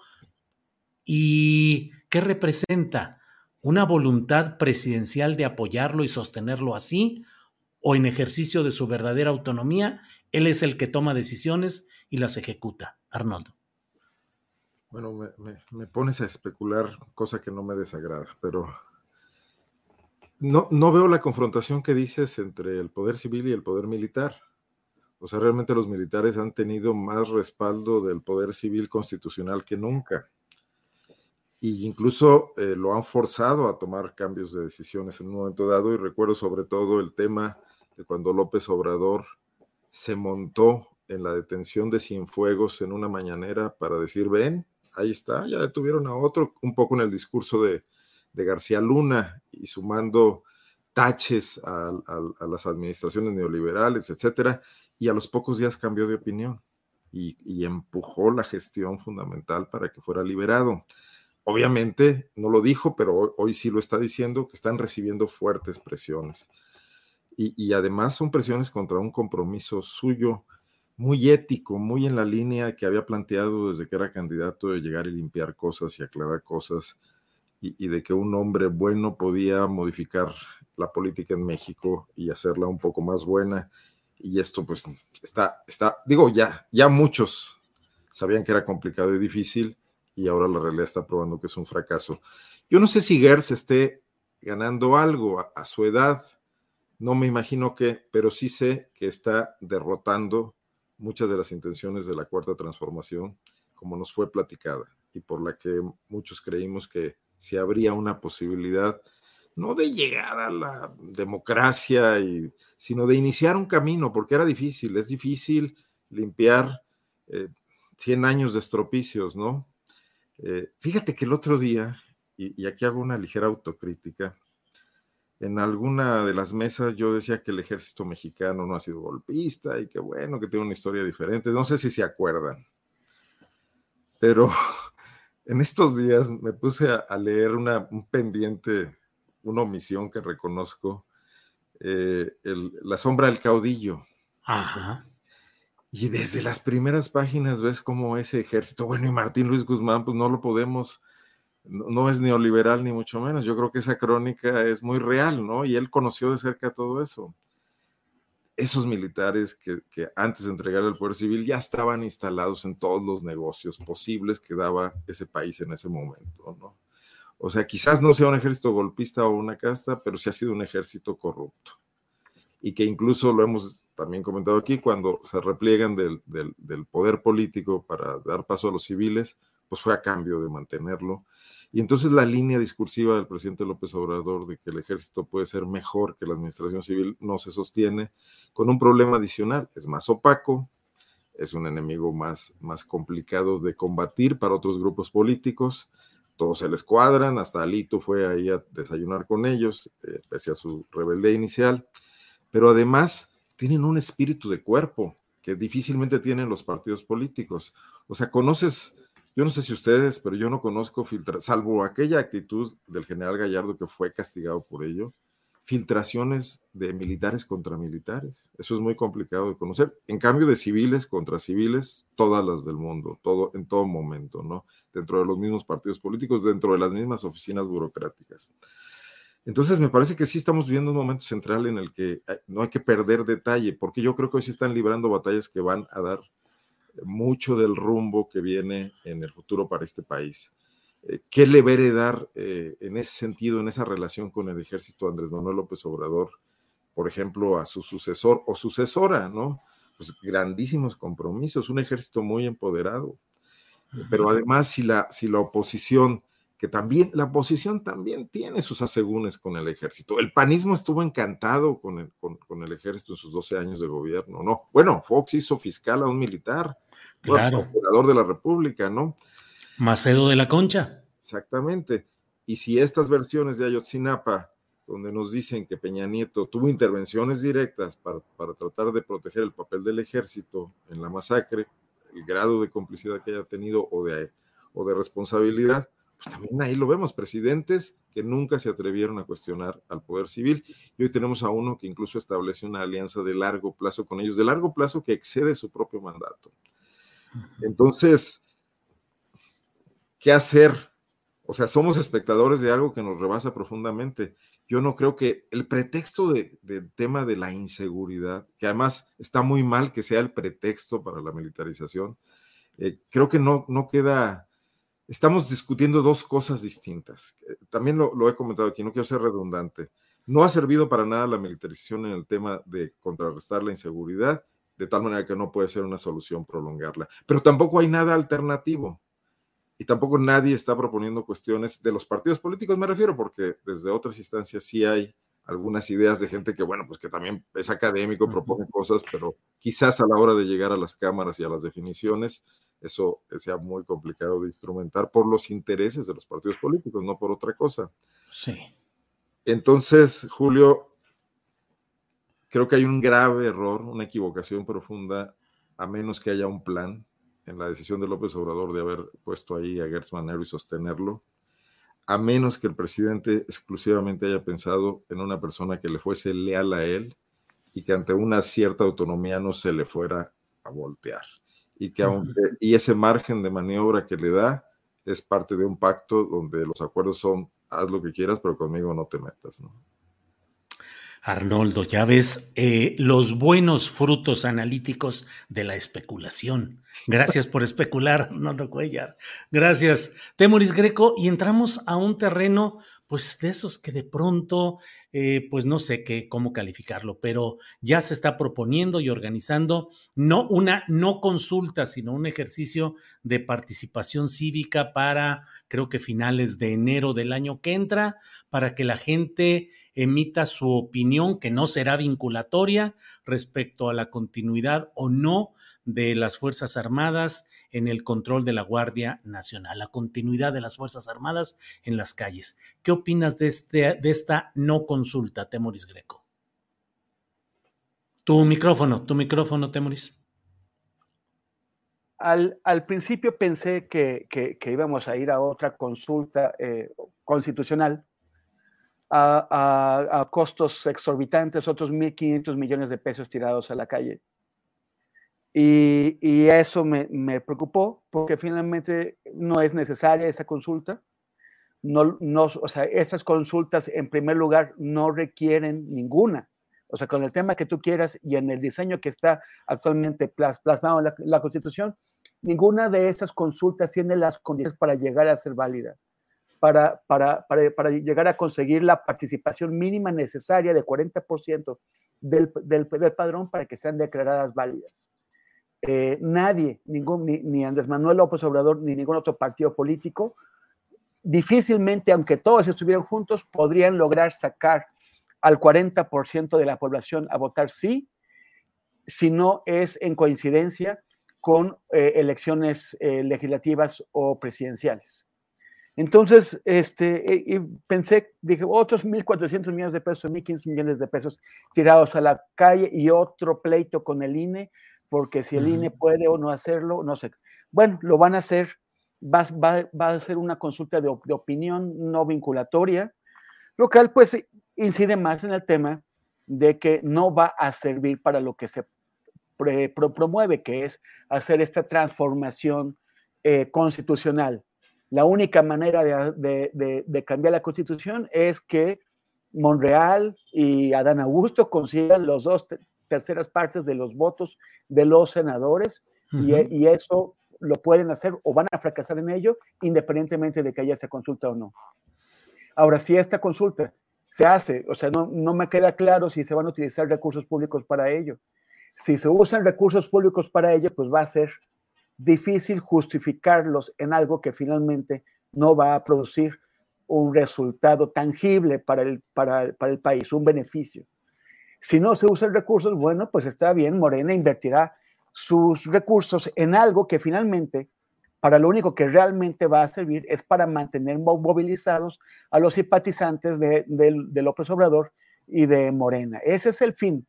¿Y qué representa? Una voluntad presidencial de apoyarlo y sostenerlo así, o en ejercicio de su verdadera autonomía, él es el que toma decisiones y las ejecuta. Arnoldo. Bueno, me, pones a especular, cosa que no me desagrada, pero no, no veo la confrontación que dices entre el poder civil y el poder militar. O sea, realmente los militares han tenido más respaldo del poder civil constitucional que nunca y incluso eh, lo han forzado a tomar cambios de decisiones en un momento dado y recuerdo sobre todo el tema de cuando López Obrador se montó en la detención de Cienfuegos en una mañanera para decir, ven, ahí está, ya detuvieron a otro, un poco en el discurso de, García Luna y sumando taches a, las administraciones neoliberales, etcétera, y a los pocos días cambió de opinión y, y empujó la gestión fundamental para que fuera liberado obviamente no lo dijo, pero hoy, sí lo está diciendo, que están recibiendo fuertes presiones. Y, además son presiones contra un compromiso suyo muy ético, muy en la línea que había planteado desde que era candidato de llegar y limpiar cosas y aclarar cosas, y, y, de que un hombre bueno podía modificar la política en México y hacerla un poco más buena. Y esto pues está, está, digo, ya, ya muchos sabían que era complicado y difícil, y ahora la realidad está probando que es un fracaso. Yo no sé si Gers esté ganando algo a, su edad, no me imagino que, pero sí sé que está derrotando muchas de las intenciones de la cuarta transformación, como nos fue platicada, y por la que muchos creímos que si habría una posibilidad, no de llegar a la democracia, y, sino de iniciar un camino, porque era difícil, es difícil limpiar eh, 100 años de estropicios, ¿no? Eh, fíjate que el otro día, y, aquí hago una ligera autocrítica, en alguna de las mesas yo decía que el ejército mexicano no ha sido golpista y que bueno, que tiene una historia diferente. No sé si se acuerdan, pero en estos días me puse a, leer una, un pendiente, una omisión que reconozco, eh, La sombra del caudillo. Ajá. Y desde las primeras páginas ves cómo ese ejército, bueno, y Martín Luis Guzmán, pues no lo podemos, no, es neoliberal ni mucho menos. Yo creo que esa crónica es muy real, ¿no? Y él conoció de cerca todo eso. Esos militares que, antes de entregar el poder civil ya estaban instalados en todos los negocios posibles que daba ese país en ese momento, ¿no? O sea, quizás no sea un ejército golpista o una casta, pero sí ha sido un ejército corrupto y que incluso lo hemos también comentado aquí, cuando se repliegan del, poder político para dar paso a los civiles, pues fue a cambio de mantenerlo. Y entonces la línea discursiva del presidente López Obrador de que el ejército puede ser mejor que la administración civil no se sostiene con un problema adicional. Es más opaco, es un enemigo más, más complicado de combatir para otros grupos políticos. Todos se les cuadran, hasta Alito fue ahí a desayunar con ellos, eh, pese a su rebeldía inicial pero además tienen un espíritu de cuerpo que difícilmente tienen los partidos políticos. O sea, conoces, yo no sé si ustedes, pero yo no conozco salvo aquella actitud del general Gallardo que fue castigado por ello, filtraciones de militares contra militares. Eso es muy complicado de conocer. En cambio, de civiles contra civiles, todas las del mundo, todo, en todo momento, ¿no? Dentro de los mismos partidos políticos, dentro de las mismas oficinas burocráticas. Entonces, me parece que sí estamos viviendo un momento central en el que eh, no hay que perder detalle, porque yo creo que hoy sí están librando batallas que van a dar mucho del rumbo que viene en el futuro para este país. Eh, ¿Qué le va a heredar eh, en ese sentido, en esa relación con el ejército Andrés Manuel López Obrador, por ejemplo, a su sucesor o sucesora, ¿no? Pues grandísimos compromisos, un ejército muy empoderado. Pero además, si la, si la oposición que también la oposición también tiene sus asegúnes con el ejército. El panismo estuvo encantado con el, con, el ejército en sus 12 años de gobierno, ¿no? Bueno, Fox hizo fiscal a un militar, claro. procurador de la República, ¿no? Macedo de la Concha. Exactamente. Y si estas versiones de Ayotzinapa, donde nos dicen que Peña Nieto tuvo intervenciones directas para, para tratar de proteger el papel del ejército en la masacre, el grado de complicidad que haya tenido o de, o de responsabilidad, pues también ahí lo vemos, presidentes que nunca se atrevieron a cuestionar al poder civil. Y hoy tenemos a uno que incluso establece una alianza de largo plazo con ellos, de largo plazo que excede su propio mandato. Entonces, ¿qué hacer? O sea, somos espectadores de algo que nos rebasa profundamente. Yo no creo que el pretexto del tema de la inseguridad, que además está muy mal que sea el pretexto para la militarización, eh, creo que no, no queda estamos discutiendo dos cosas distintas. También lo, he comentado aquí, no quiero ser redundante. No ha servido para nada la militarización en el tema de contrarrestar la inseguridad, de tal manera que no puede ser una solución prolongarla. Pero tampoco hay nada alternativo. Y tampoco nadie está proponiendo cuestiones de los partidos políticos, me refiero, porque desde otras instancias sí hay algunas ideas de gente que, bueno, pues que también es académico, propone cosas, pero quizás a la hora de llegar a las cámaras y a las definiciones, eso sea muy complicado de instrumentar por los intereses de los partidos políticos, no por otra cosa. Sí. Entonces, Julio, creo que hay un grave error, una equivocación profunda, a menos que haya un plan en la decisión de López Obrador de haber puesto ahí a Gertz Manero y sostenerlo. a menos que el presidente exclusivamente haya pensado en una persona que le fuese leal a él y que ante una cierta autonomía no se le fuera a voltear. Y que aunque, y ese margen de maniobra que le da es parte de un pacto donde los acuerdos son haz lo que quieras, pero conmigo no te metas, ¿no? Arnoldo, ya ves eh, los buenos frutos analíticos de la especulación. Gracias por especular, Arnoldo Cuellar. Gracias, Temoris Greco. Y entramos a un terreno, pues de esos que de pronto eh, pues no sé qué, cómo calificarlo, pero ya se está proponiendo y organizando no una no consulta, sino un ejercicio de participación cívica para, creo que finales de enero del año que entra, para que la gente emita su opinión, que no será vinculatoria respecto a la continuidad o no de las Fuerzas Armadas en el control de la Guardia Nacional, la continuidad de las Fuerzas Armadas en las calles. ¿Qué opinas de, este, de esta no consulta, Temoris Greco? Tu micrófono, tu micrófono, Temoris. Al, al principio pensé que, que, íbamos a ir a otra consulta eh, constitucional a, a, a, costos exorbitantes, otros 1.500 millones de pesos tirados a la calle. Y, eso me, preocupó porque finalmente no es necesaria esa consulta. No, no, o sea, esas consultas en primer lugar no requieren ninguna. O sea, con el tema que tú quieras y en el diseño que está actualmente plasmado en la, Constitución, ninguna de esas consultas tiene las condiciones para llegar a ser válida, para, para, para, llegar a conseguir la participación mínima necesaria de 40% del, del, del padrón para que sean declaradas válidas. Eh, nadie, ningún, ni, Andrés Manuel López Obrador, ni ningún otro partido político, difícilmente, aunque todos estuvieran juntos, podrían lograr sacar al 40% de la población a votar sí, si no es en coincidencia con eh, elecciones eh, legislativas o presidenciales. Entonces, este, pensé, dije, otros 1.400 millones de pesos, 1.500 millones de pesos tirados a la calle y otro pleito con el INE porque si el INE puede o no hacerlo, no sé. Bueno, lo van a hacer, va, va, a ser una consulta de, opinión no vinculatoria, lo cual pues incide más en el tema de que no va a servir para lo que se promueve, que es hacer esta transformación eh, constitucional. La única manera de, de, cambiar la constitución es que Monreal y Adán Augusto consigan los dos terceras partes de los votos de los senadores y, eso lo pueden hacer o van a fracasar en ello independientemente de que haya esta consulta o no. Ahora, si esta consulta se hace, o sea, no, no me queda claro si se van a utilizar recursos públicos para ello. Si se usan recursos públicos para ello, pues va a ser difícil justificarlos en algo que finalmente no va a producir un resultado tangible para el, para, para el país, un beneficio. Si no se usan recursos, bueno, pues está bien, Morena invertirá sus recursos en algo que finalmente, para lo único que realmente va a servir es para mantener movilizados a los simpatizantes de, López Obrador y de Morena. Ese es el fin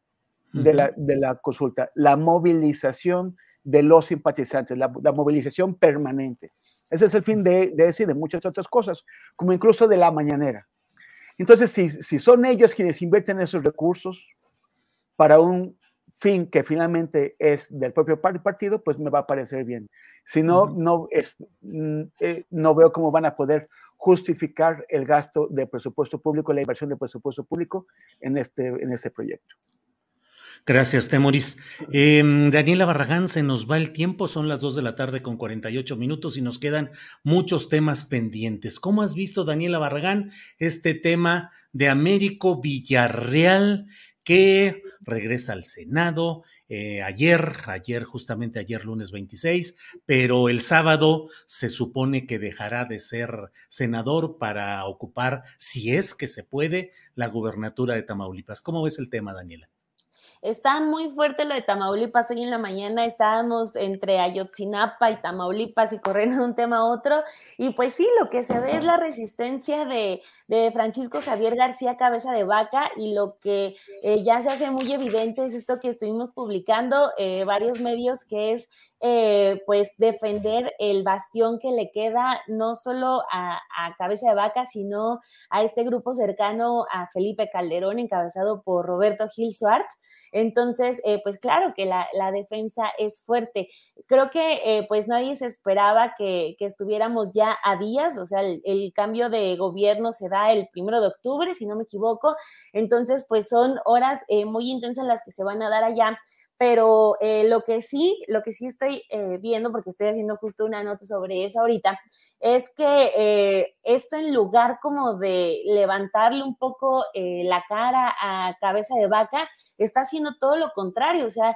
de, la, consulta, la movilización de los simpatizantes, la, movilización permanente. Ese es el fin de, de ese y de muchas otras cosas, como incluso de la mañanera. Entonces, si, si son ellos quienes invierten esos recursos, para un fin que finalmente es del propio partido, pues me va a parecer bien. Si no, no, es, mm, eh, no veo cómo van a poder justificar el gasto de presupuesto público, la inversión de presupuesto público en este, en este proyecto. Gracias, Temoris. Em, Daniela Barragán, se nos va el tiempo, son las 2 de la tarde con 48 minutos y nos quedan muchos temas pendientes. ¿Cómo has visto, Daniela Barragán, este tema de Américo Villarreal? que regresa al Senado eh, ayer, ayer, justamente ayer lunes 26, pero el sábado se supone que dejará de ser senador para ocupar, si es que se puede, la gubernatura de Tamaulipas. ¿Cómo ves el tema, Daniela? Está muy fuerte lo de Tamaulipas. Hoy en la mañana estábamos entre Ayotzinapa y Tamaulipas y corriendo de un tema a otro. Y pues sí, lo que se ve es la resistencia de, Francisco Javier García Cabeza de Vaca y lo que eh, ya se hace muy evidente es esto que estuvimos publicando eh, varios medios, que es eh, pues defender el bastión que le queda no solo a, Cabeza de Vaca, sino a este grupo cercano a Felipe Calderón, encabezado por Roberto Gil Suárez. Entonces, eh, pues claro que la, defensa es fuerte. Creo que eh, pues nadie se esperaba que, estuviéramos ya a días, o sea, el, el, cambio de gobierno se da el primero de octubre, si no me equivoco. Entonces, pues son horas muy intensas las que se van a dar allá pero eh, lo que sí, lo que sí estoy eh, viendo, porque estoy haciendo justo una nota sobre eso ahorita, es que eh, esto en lugar como de levantarle un poco la cara a cabeza de vaca, está haciendo todo lo contrario, o sea,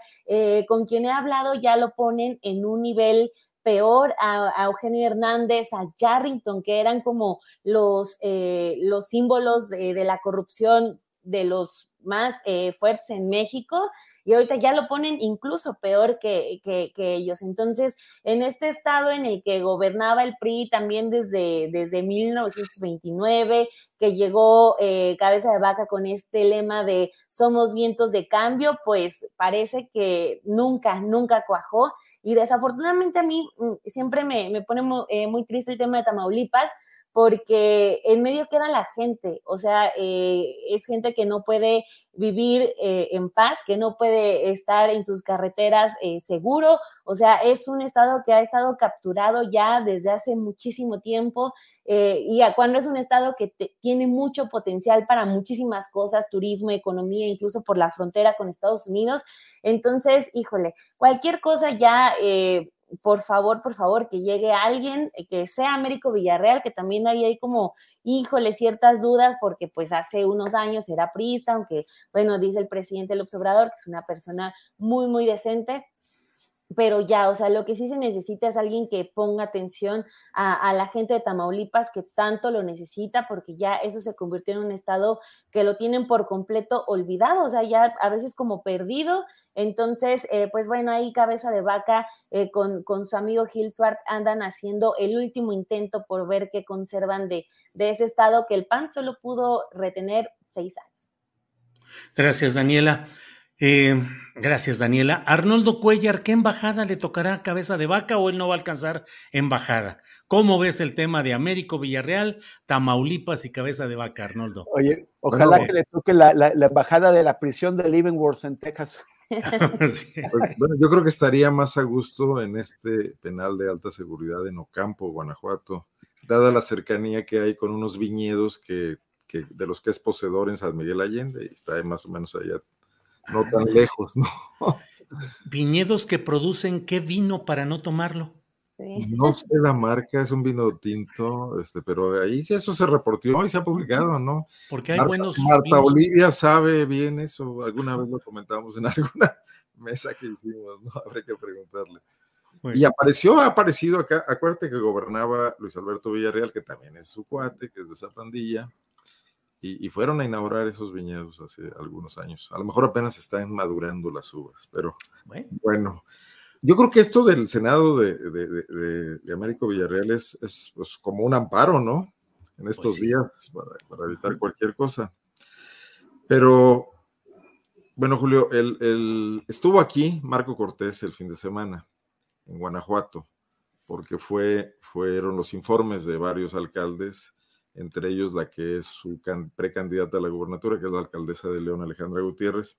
con quien he hablado ya lo ponen en un nivel peor a, Eugenio Hernández, a Yarrington, que eran como los, los símbolos de la corrupción de los más eh, fuertes en México y ahorita ya lo ponen incluso peor que, ellos. Entonces, en este estado en el que gobernaba el PRI también desde, desde 1929, que llegó eh, cabeza de vaca con este lema de somos vientos de cambio, pues parece que nunca, nunca cuajó. Y desafortunadamente a mí mm, siempre me, me pone muy, eh, muy triste el tema de Tamaulipas porque en medio queda la gente, o sea, eh, es gente que no puede vivir eh, en paz, que no puede estar en sus carreteras eh, seguro, o sea, es un estado que ha estado capturado ya desde hace muchísimo tiempo y cuando es un estado que tiene mucho potencial para muchísimas cosas, turismo, economía, incluso por la frontera con Estados Unidos, entonces, híjole, cualquier cosa ya por favor, por favor, que llegue alguien eh, que sea Américo Villarreal, que también había ahí como, híjole, ciertas dudas, porque pues hace unos años era prista, aunque, bueno, dice el presidente López Obrador, que es una persona muy, muy decente, pero ya, o sea, lo que sí se necesita es alguien que ponga atención a, la gente de Tamaulipas que tanto lo necesita, porque ya eso se convirtió en un estado que lo tienen por completo olvidado, o sea, ya a veces como perdido. Entonces, eh, pues bueno, ahí cabeza de vaca eh, con, su amigo Gil Swart andan haciendo el último intento por ver qué conservan de, de ese estado que el PAN solo pudo retener seis años. Gracias, Daniela. Eh, gracias, Daniela. Arnoldo Cuellar, ¿qué embajada le tocará cabeza de vaca o él no va a alcanzar embajada? ¿Cómo ves el tema de Américo Villarreal, Tamaulipas y cabeza de vaca, Arnoldo? Oye, ojalá que le toque la, embajada de la prisión de Leavenworth en Texas. Pues, bueno, yo creo que estaría más a gusto en este penal de alta seguridad en Ocampo, Guanajuato, dada la cercanía que hay con unos viñedos que, que de los que es poseedor en San Miguel Allende, y está más o menos allá no tan lejos, ¿no? Viñedos que producen qué vino para no tomarlo. No sé la marca, es un vino tinto, este, pero ahí sí eso se reportó y se ha publicado, ¿no? Porque hay buenos. Marta Olivia sabe bien eso, alguna vez lo comentamos en alguna mesa que hicimos, ¿no? Habrá que preguntarle. Y apareció, ha aparecido acá, acuérdate que gobernaba Luis Alberto Villarreal, que también es su cuate, que es de esa y, fueron a inaugurar esos viñedos hace algunos años. A lo mejor apenas están madurando las uvas, pero bueno. Yo creo que esto del Senado de, de, Américo Villarreal es, pues, como un amparo, ¿no? En pues estos días, para, evitar cualquier cosa. Pero, bueno, Julio, el, estuvo aquí Marco Cortés el fin de semana, en Guanajuato, porque fue, fueron los informes de varios alcaldes entre ellos la que es su precandidata a la gubernatura, que es la alcaldesa de León, Alejandra Gutiérrez.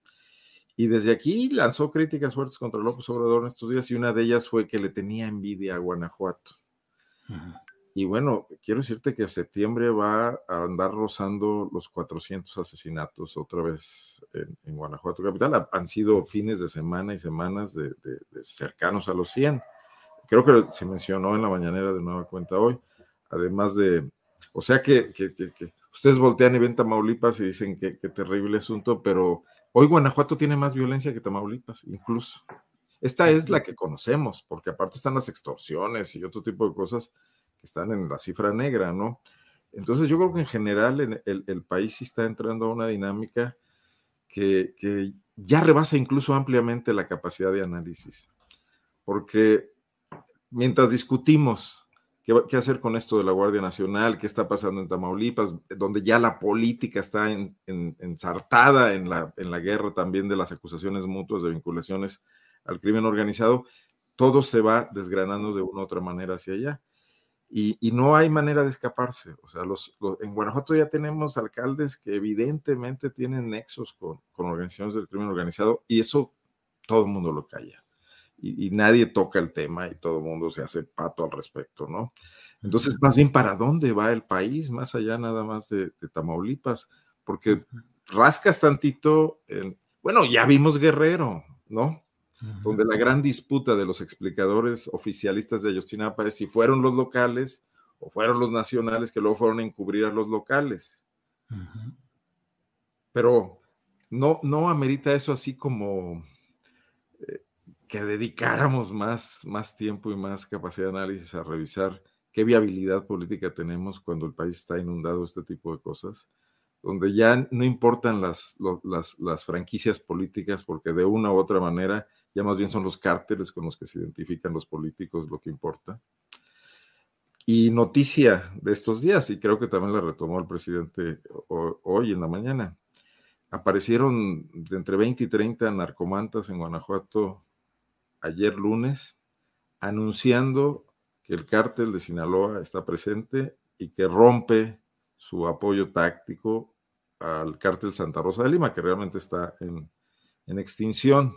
Y desde aquí lanzó críticas fuertes contra López Obrador en estos días y una de ellas fue que le tenía envidia a Guanajuato. Y bueno, quiero decirte que en septiembre va a andar rozando los 400 asesinatos otra vez en, Guanajuato capital. Han sido fines de semana y semanas de, cercanos a los 100. Creo que se mencionó en la mañanera de nueva cuenta hoy, además de o sea que, ustedes voltean y ven Tamaulipas y dicen que, terrible asunto, pero hoy Guanajuato tiene más violencia que Tamaulipas, incluso. Esta es la que conocemos, porque aparte están las extorsiones y otro tipo de cosas que están en la cifra negra, ¿no? Entonces yo creo que en general el, país sí está entrando a una dinámica que, que, ya rebasa incluso ampliamente la capacidad de análisis, porque mientras discutimos ¿Qué, hacer con esto de la Guardia Nacional? ¿Qué está pasando en Tamaulipas? Donde ya la política está ensartada en, la, en la guerra también de las acusaciones mutuas de vinculaciones al crimen organizado. todo se va desgranando de una u otra manera hacia allá. Y, no hay manera de escaparse. O sea, los, en Guanajuato ya tenemos alcaldes que evidentemente tienen nexos con, con organizaciones del crimen organizado y eso todo el mundo lo calla. Y, nadie toca el tema y todo el mundo se hace pato al respecto, ¿no? Entonces, más bien, ¿para dónde va el país? Más allá nada más de, Tamaulipas, porque rascas tantito, bueno, ya vimos Guerrero, ¿no? donde la gran disputa de los explicadores oficialistas de Ayotzinapa es si fueron los locales o fueron los nacionales que luego fueron a encubrir a los locales. Pero no, no amerita eso así como que dedicáramos más, más tiempo y más capacidad de análisis a revisar qué viabilidad política tenemos cuando el país está inundado de este tipo de cosas, donde ya no importan las, las, las franquicias políticas porque de una u otra manera ya más bien son los cárteles con los que se identifican los políticos lo que importa. Y noticia de estos días, y creo que también la retomó el presidente hoy en la mañana, aparecieron de entre 20 y 30 narcomantas en Guanajuato ayer lunes, anunciando que el cártel de Sinaloa está presente y que rompe su apoyo táctico al cártel Santa Rosa de Lima, que realmente está en, en extinción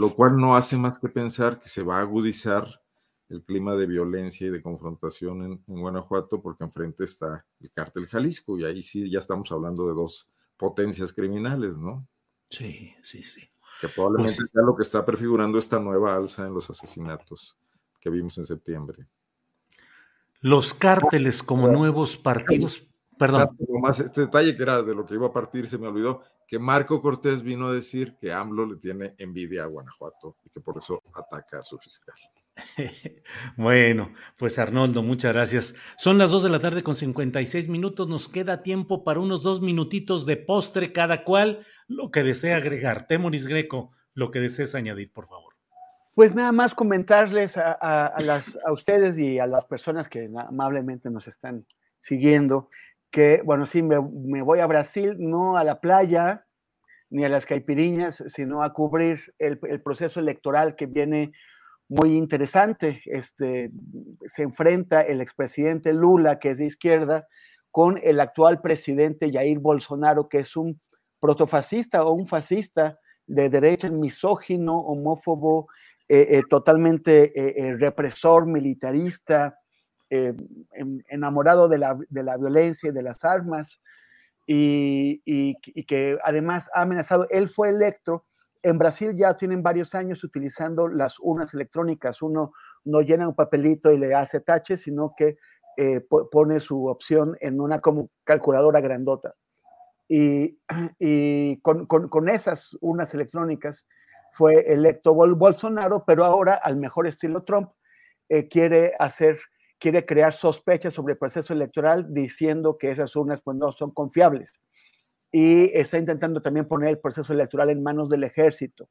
lo cual no hace más que pensar que se va a agudizar el clima de violencia y de confrontación en, Guanajuato, porque enfrente está el cártel Jalisco, y ahí sí ya estamos hablando de dos potencias criminales, ¿no? Sí, sí, sí. Que probablemente pues sea lo que está prefigurando esta nueva alza en los asesinatos que vimos en septiembre. Los cárteles como nuevos partidos, perdón. Más este detalle que era de lo que iba a partir se me olvidó que Marco Cortés vino a decir que AMLO le tiene envidia a Guanajuato y que por eso ataca a su fiscal. Bueno, pues Arnoldo, muchas gracias. Son las 2 de la tarde con 56 minutos. Nos queda tiempo para unos dos minutitos de postre cada cual, lo que desea agregar. Temoris Greco, lo que desees añadir, por favor. Pues nada más comentarles a, las, a ustedes y a las personas que amablemente nos están siguiendo que, bueno, sí, me, voy a Brasil, no a la playa ni a las caipiriñas, sino a cubrir el, proceso electoral que viene muy interesante. Este, se enfrenta el expresidente Lula, que es de izquierda, con el actual presidente Jair Bolsonaro, que es un protofascista o un fascista de derecha, misógino, homófobo, eh, eh, totalmente eh, represor, militarista, enamorado de la, de la, violencia y de las armas, y, y, que además ha amenazado, él fue electo, en Brasil ya tienen varios años utilizando las urnas electrónicas, uno no llena un papelito y le hace tache, sino que eh, pone su opción en una como calculadora grandota. Y, con, con, esas urnas electrónicas fue electo Bolsonaro, pero ahora, al mejor estilo Trump, eh, quiere hacer quiere crear sospechas sobre el proceso electoral diciendo que esas urnas pues no son confiables. Y está intentando también poner el proceso electoral en manos del ejército.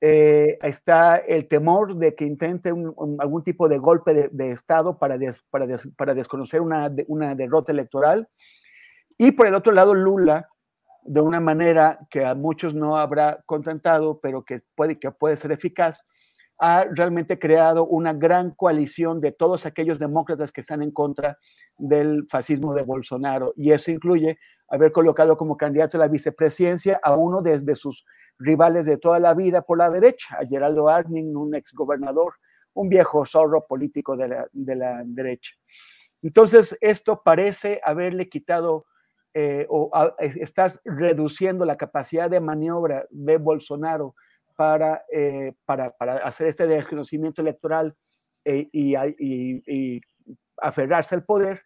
Eh, está el temor de que intente algún tipo de golpe de, Estado para, para, para, desconocer una, una derrota electoral. Y por el otro lado, Lula, de una manera que a muchos no habrá contentado, pero que puede, que puede ser eficaz, ha realmente creado una gran coalición de todos aquellos demócratas que están en contra del fascismo de Bolsonaro. Y eso incluye haber colocado como candidato a la vicepresidencia a uno de, sus rivales de toda la vida por la derecha, a Geraldo Arning, un exgobernador, un viejo zorro político de la, derecha. Entonces, esto parece haberle quitado eh, o estar reduciendo la capacidad de maniobra de Bolsonaro eh, para, para, hacer este desconocimiento electoral eh, y, aferrarse al poder,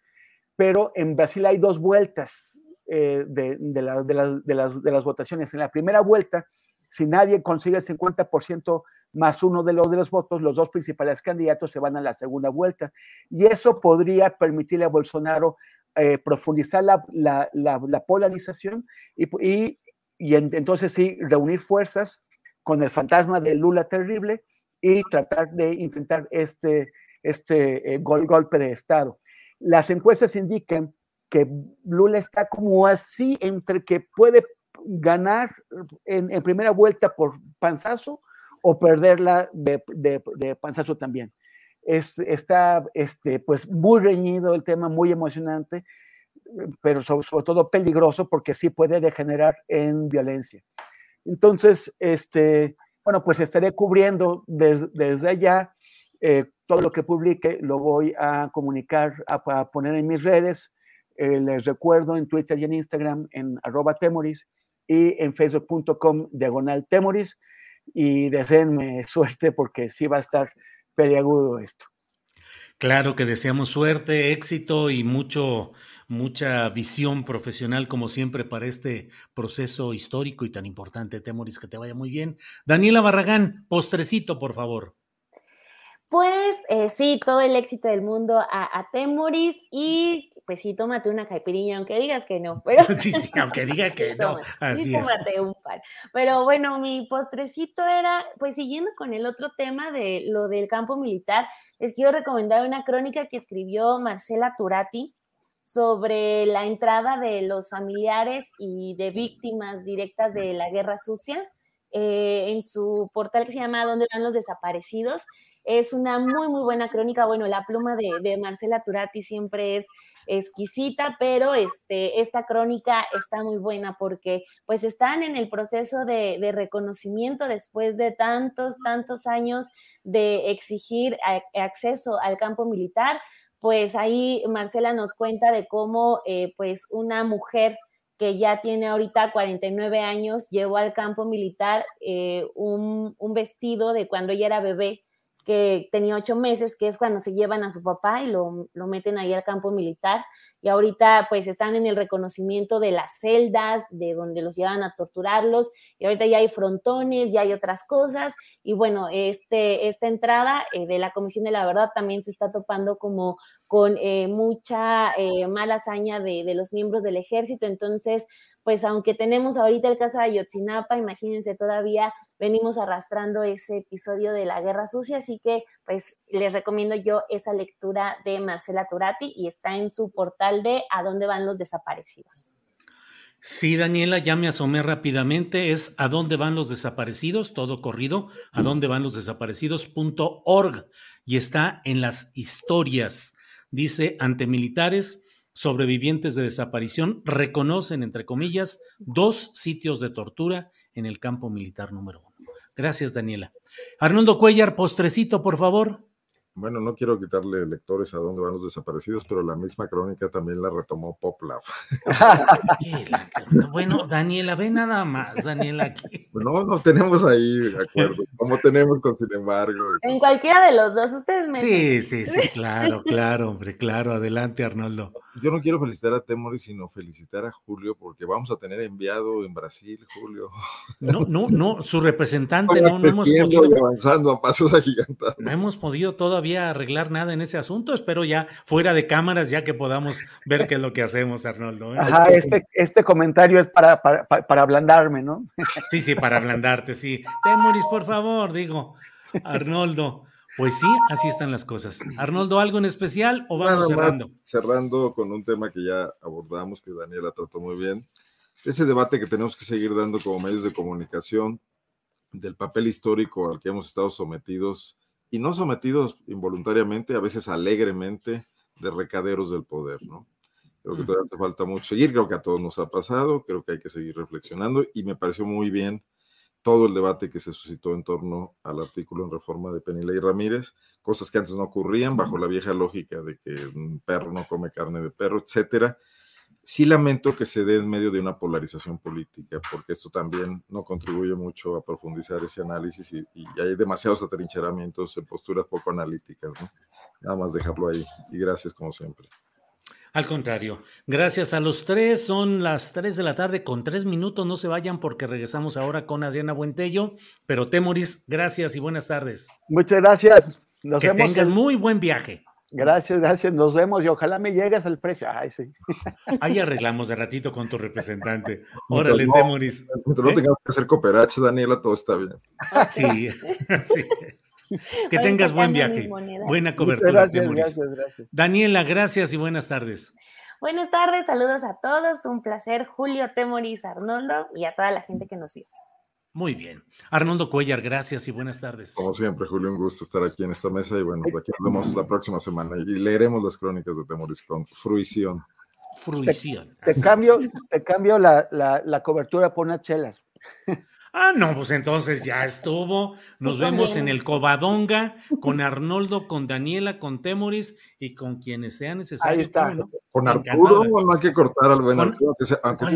pero en Brasil hay dos vueltas eh, de, de, de, las, de, las, votaciones. En la primera vuelta, si nadie consigue el 50% más uno de los, de los votos, los dos principales candidatos se van a la segunda vuelta. Y eso podría permitirle a Bolsonaro profundizar la, la, la, polarización y, y, y entonces sí reunir fuerzas con el fantasma de Lula terrible y tratar de intentar este, este eh, golpe de Estado. Las encuestas indican que Lula está como así entre que puede ganar en, primera vuelta por panzazo o perderla de, de, de panzazo también. Es, está este, pues muy reñido el tema, muy emocionante, pero sobre, sobre, todo peligroso porque sí puede degenerar en violencia. Entonces, este, bueno, pues estaré cubriendo des, desde allá eh, todo lo que publique, lo voy a comunicar, a, poner en mis redes. Eh, les recuerdo en Twitter y en Instagram en arroba temoris y en facebook.com diagonal temoris y deseenme suerte porque sí va a estar peliagudo esto. Claro que deseamos suerte, éxito y mucho, mucha visión profesional, como siempre, para este proceso histórico y tan importante, Temoris, que te vaya muy bien. Daniela Barragán, postrecito, por favor. Pues eh, sí, todo el éxito del mundo a, a, Temoris y pues sí, tómate una caipirinha, aunque digas que no. Pero... Sí, sí, aunque diga que no. Así sí, tómate un par. Pero bueno, mi postrecito era, pues siguiendo con el otro tema de lo del campo militar, les quiero recomendar una crónica que escribió Marcela Turati sobre la entrada de los familiares y de víctimas directas de la guerra sucia eh, en su portal que se llama ¿Dónde van los desaparecidos? Es una muy, muy buena crónica. Bueno, la pluma de, Marcela Turati siempre es exquisita, pero este, esta crónica está muy buena porque pues están en el proceso de, reconocimiento después de tantos, tantos años de exigir acceso al campo militar. Pues ahí Marcela nos cuenta de cómo eh, pues una mujer que ya tiene ahorita 49 años, llevó al campo militar eh, un, vestido de cuando ella era bebé que tenía ocho meses, que es cuando se llevan a su papá y lo, lo, meten ahí al campo militar. Y ahorita pues están en el reconocimiento de las celdas, de donde los llevan a torturarlos. Y ahorita ya hay frontones, ya hay otras cosas. Y bueno, este, esta entrada eh, de la Comisión de la Verdad también se está topando como con eh, mucha eh, mala hazaña de, de los miembros del ejército. Entonces, pues aunque tenemos ahorita el caso de Ayotzinapa, imagínense todavía venimos arrastrando ese episodio de la guerra sucia, así que pues les recomiendo yo esa lectura de Marcela Turati y está en su portal de A dónde van los desaparecidos. Sí, Daniela, ya me asomé rápidamente, es a dónde van los desaparecidos, todo corrido, a dónde van los desaparecidos.org y está en las historias. Dice, ante militares, sobrevivientes de desaparición reconocen, entre comillas, dos sitios de tortura en el campo militar número uno. Gracias, Daniela. Arnoldo Cuellar, postrecito, por favor. Bueno, no quiero quitarle lectores a dónde van los desaparecidos, pero la misma crónica también la retomó Poplav. bueno, Daniela, ve nada más, Daniela. Aquí. No, no tenemos ahí acuerdo, como tenemos con sin embargo. En cualquiera de los dos, ustedes me. Sí, sí, sí, claro, claro, hombre, claro. Adelante, Arnoldo. Yo no quiero felicitar a Temoris, sino felicitar a Julio, porque vamos a tener enviado en Brasil, Julio. No, no, no, su representante no, no hemos podido. Y avanzando a pasos agigantados. No hemos podido todavía arreglar nada en ese asunto. Espero ya fuera de cámaras, ya que podamos ver qué es lo que hacemos, Arnoldo. ¿eh? Ajá, este, este comentario es para, para, para, ablandarme, ¿no? Sí, sí, para ablandarte, sí. Temoris, por favor, digo, Arnoldo. Pues sí, así están las cosas. Arnoldo, ¿algo en especial o vamos Nada cerrando? Más, cerrando con un tema que ya abordamos, que Daniela trató muy bien. Ese debate que tenemos que seguir dando como medios de comunicación del papel histórico al que hemos estado sometidos y no sometidos involuntariamente, a veces alegremente, de recaderos del poder, ¿no? Creo que todavía hace falta mucho seguir, creo que a todos nos ha pasado, creo que hay que seguir reflexionando y me pareció muy bien todo el debate que se suscitó en torno al artículo en reforma de Penilei Ramírez, cosas que antes no ocurrían bajo la vieja lógica de que un perro no come carne de perro, etcétera, sí lamento que se dé en medio de una polarización política, porque esto también no contribuye mucho a profundizar ese análisis y, y hay demasiados atrincheramientos en posturas poco analíticas. ¿no? Nada más dejarlo ahí. Y gracias como siempre. Al contrario, gracias a los tres. Son las tres de la tarde con tres minutos. No se vayan porque regresamos ahora con Adriana Buentello. Pero Temoris, gracias y buenas tardes. Muchas gracias. Nos que vemos tengas en... muy buen viaje. Gracias, gracias. Nos vemos y ojalá me llegues al precio. Ay, sí. Ahí arreglamos de ratito con tu representante. Órale, no, Temoris. No ¿Eh? tengamos que hacer cooperache, Daniela, todo está bien. Sí, sí. Que tengas buen viaje. Buena cobertura, gracias, Temoris. Gracias, gracias. Daniela, gracias y buenas tardes. Buenas tardes, saludos a todos. Un placer, Julio, Temoris, Arnoldo y a toda la gente que nos vio. Muy bien. Arnoldo Cuellar, gracias y buenas tardes. Como siempre, Julio, un gusto estar aquí en esta mesa y bueno, aquí nos vemos la próxima semana y leeremos las crónicas de Temoris con fruición. Fruición. Te, cambio, te cambio la, la, cobertura por unas chelas. Ah, no, pues entonces ya estuvo. Nos vemos en el Covadonga con Arnoldo, con Daniela, con Temoris y con quienes sea necesario. Ahí está. Con Arturo, no hay que cortar al buen Arturo, que se, aunque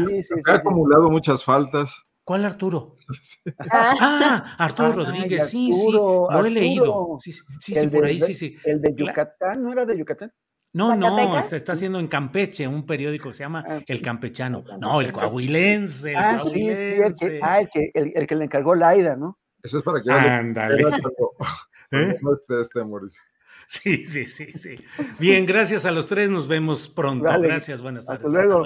ha acumulado muchas faltas. ¿Cuál Arturo? ah, Arturo Rodríguez, sí, sí, lo he leído. Sí, sí, sí, por ahí, sí, sí. El de Yucatán, ¿no era de Yucatán? No, no, se está haciendo en Campeche, un periódico que se llama ah, El Campechano. No, el coahuilense. El ah, sí, sí, el que, ah, el que, el, que le encargó Laida, ¿no? Eso es para que... Ándale. ¿Eh? No este, Mauricio. Sí, sí, sí, sí. Bien, gracias a los tres, nos vemos pronto. Gracias, buenas tardes. Hasta luego.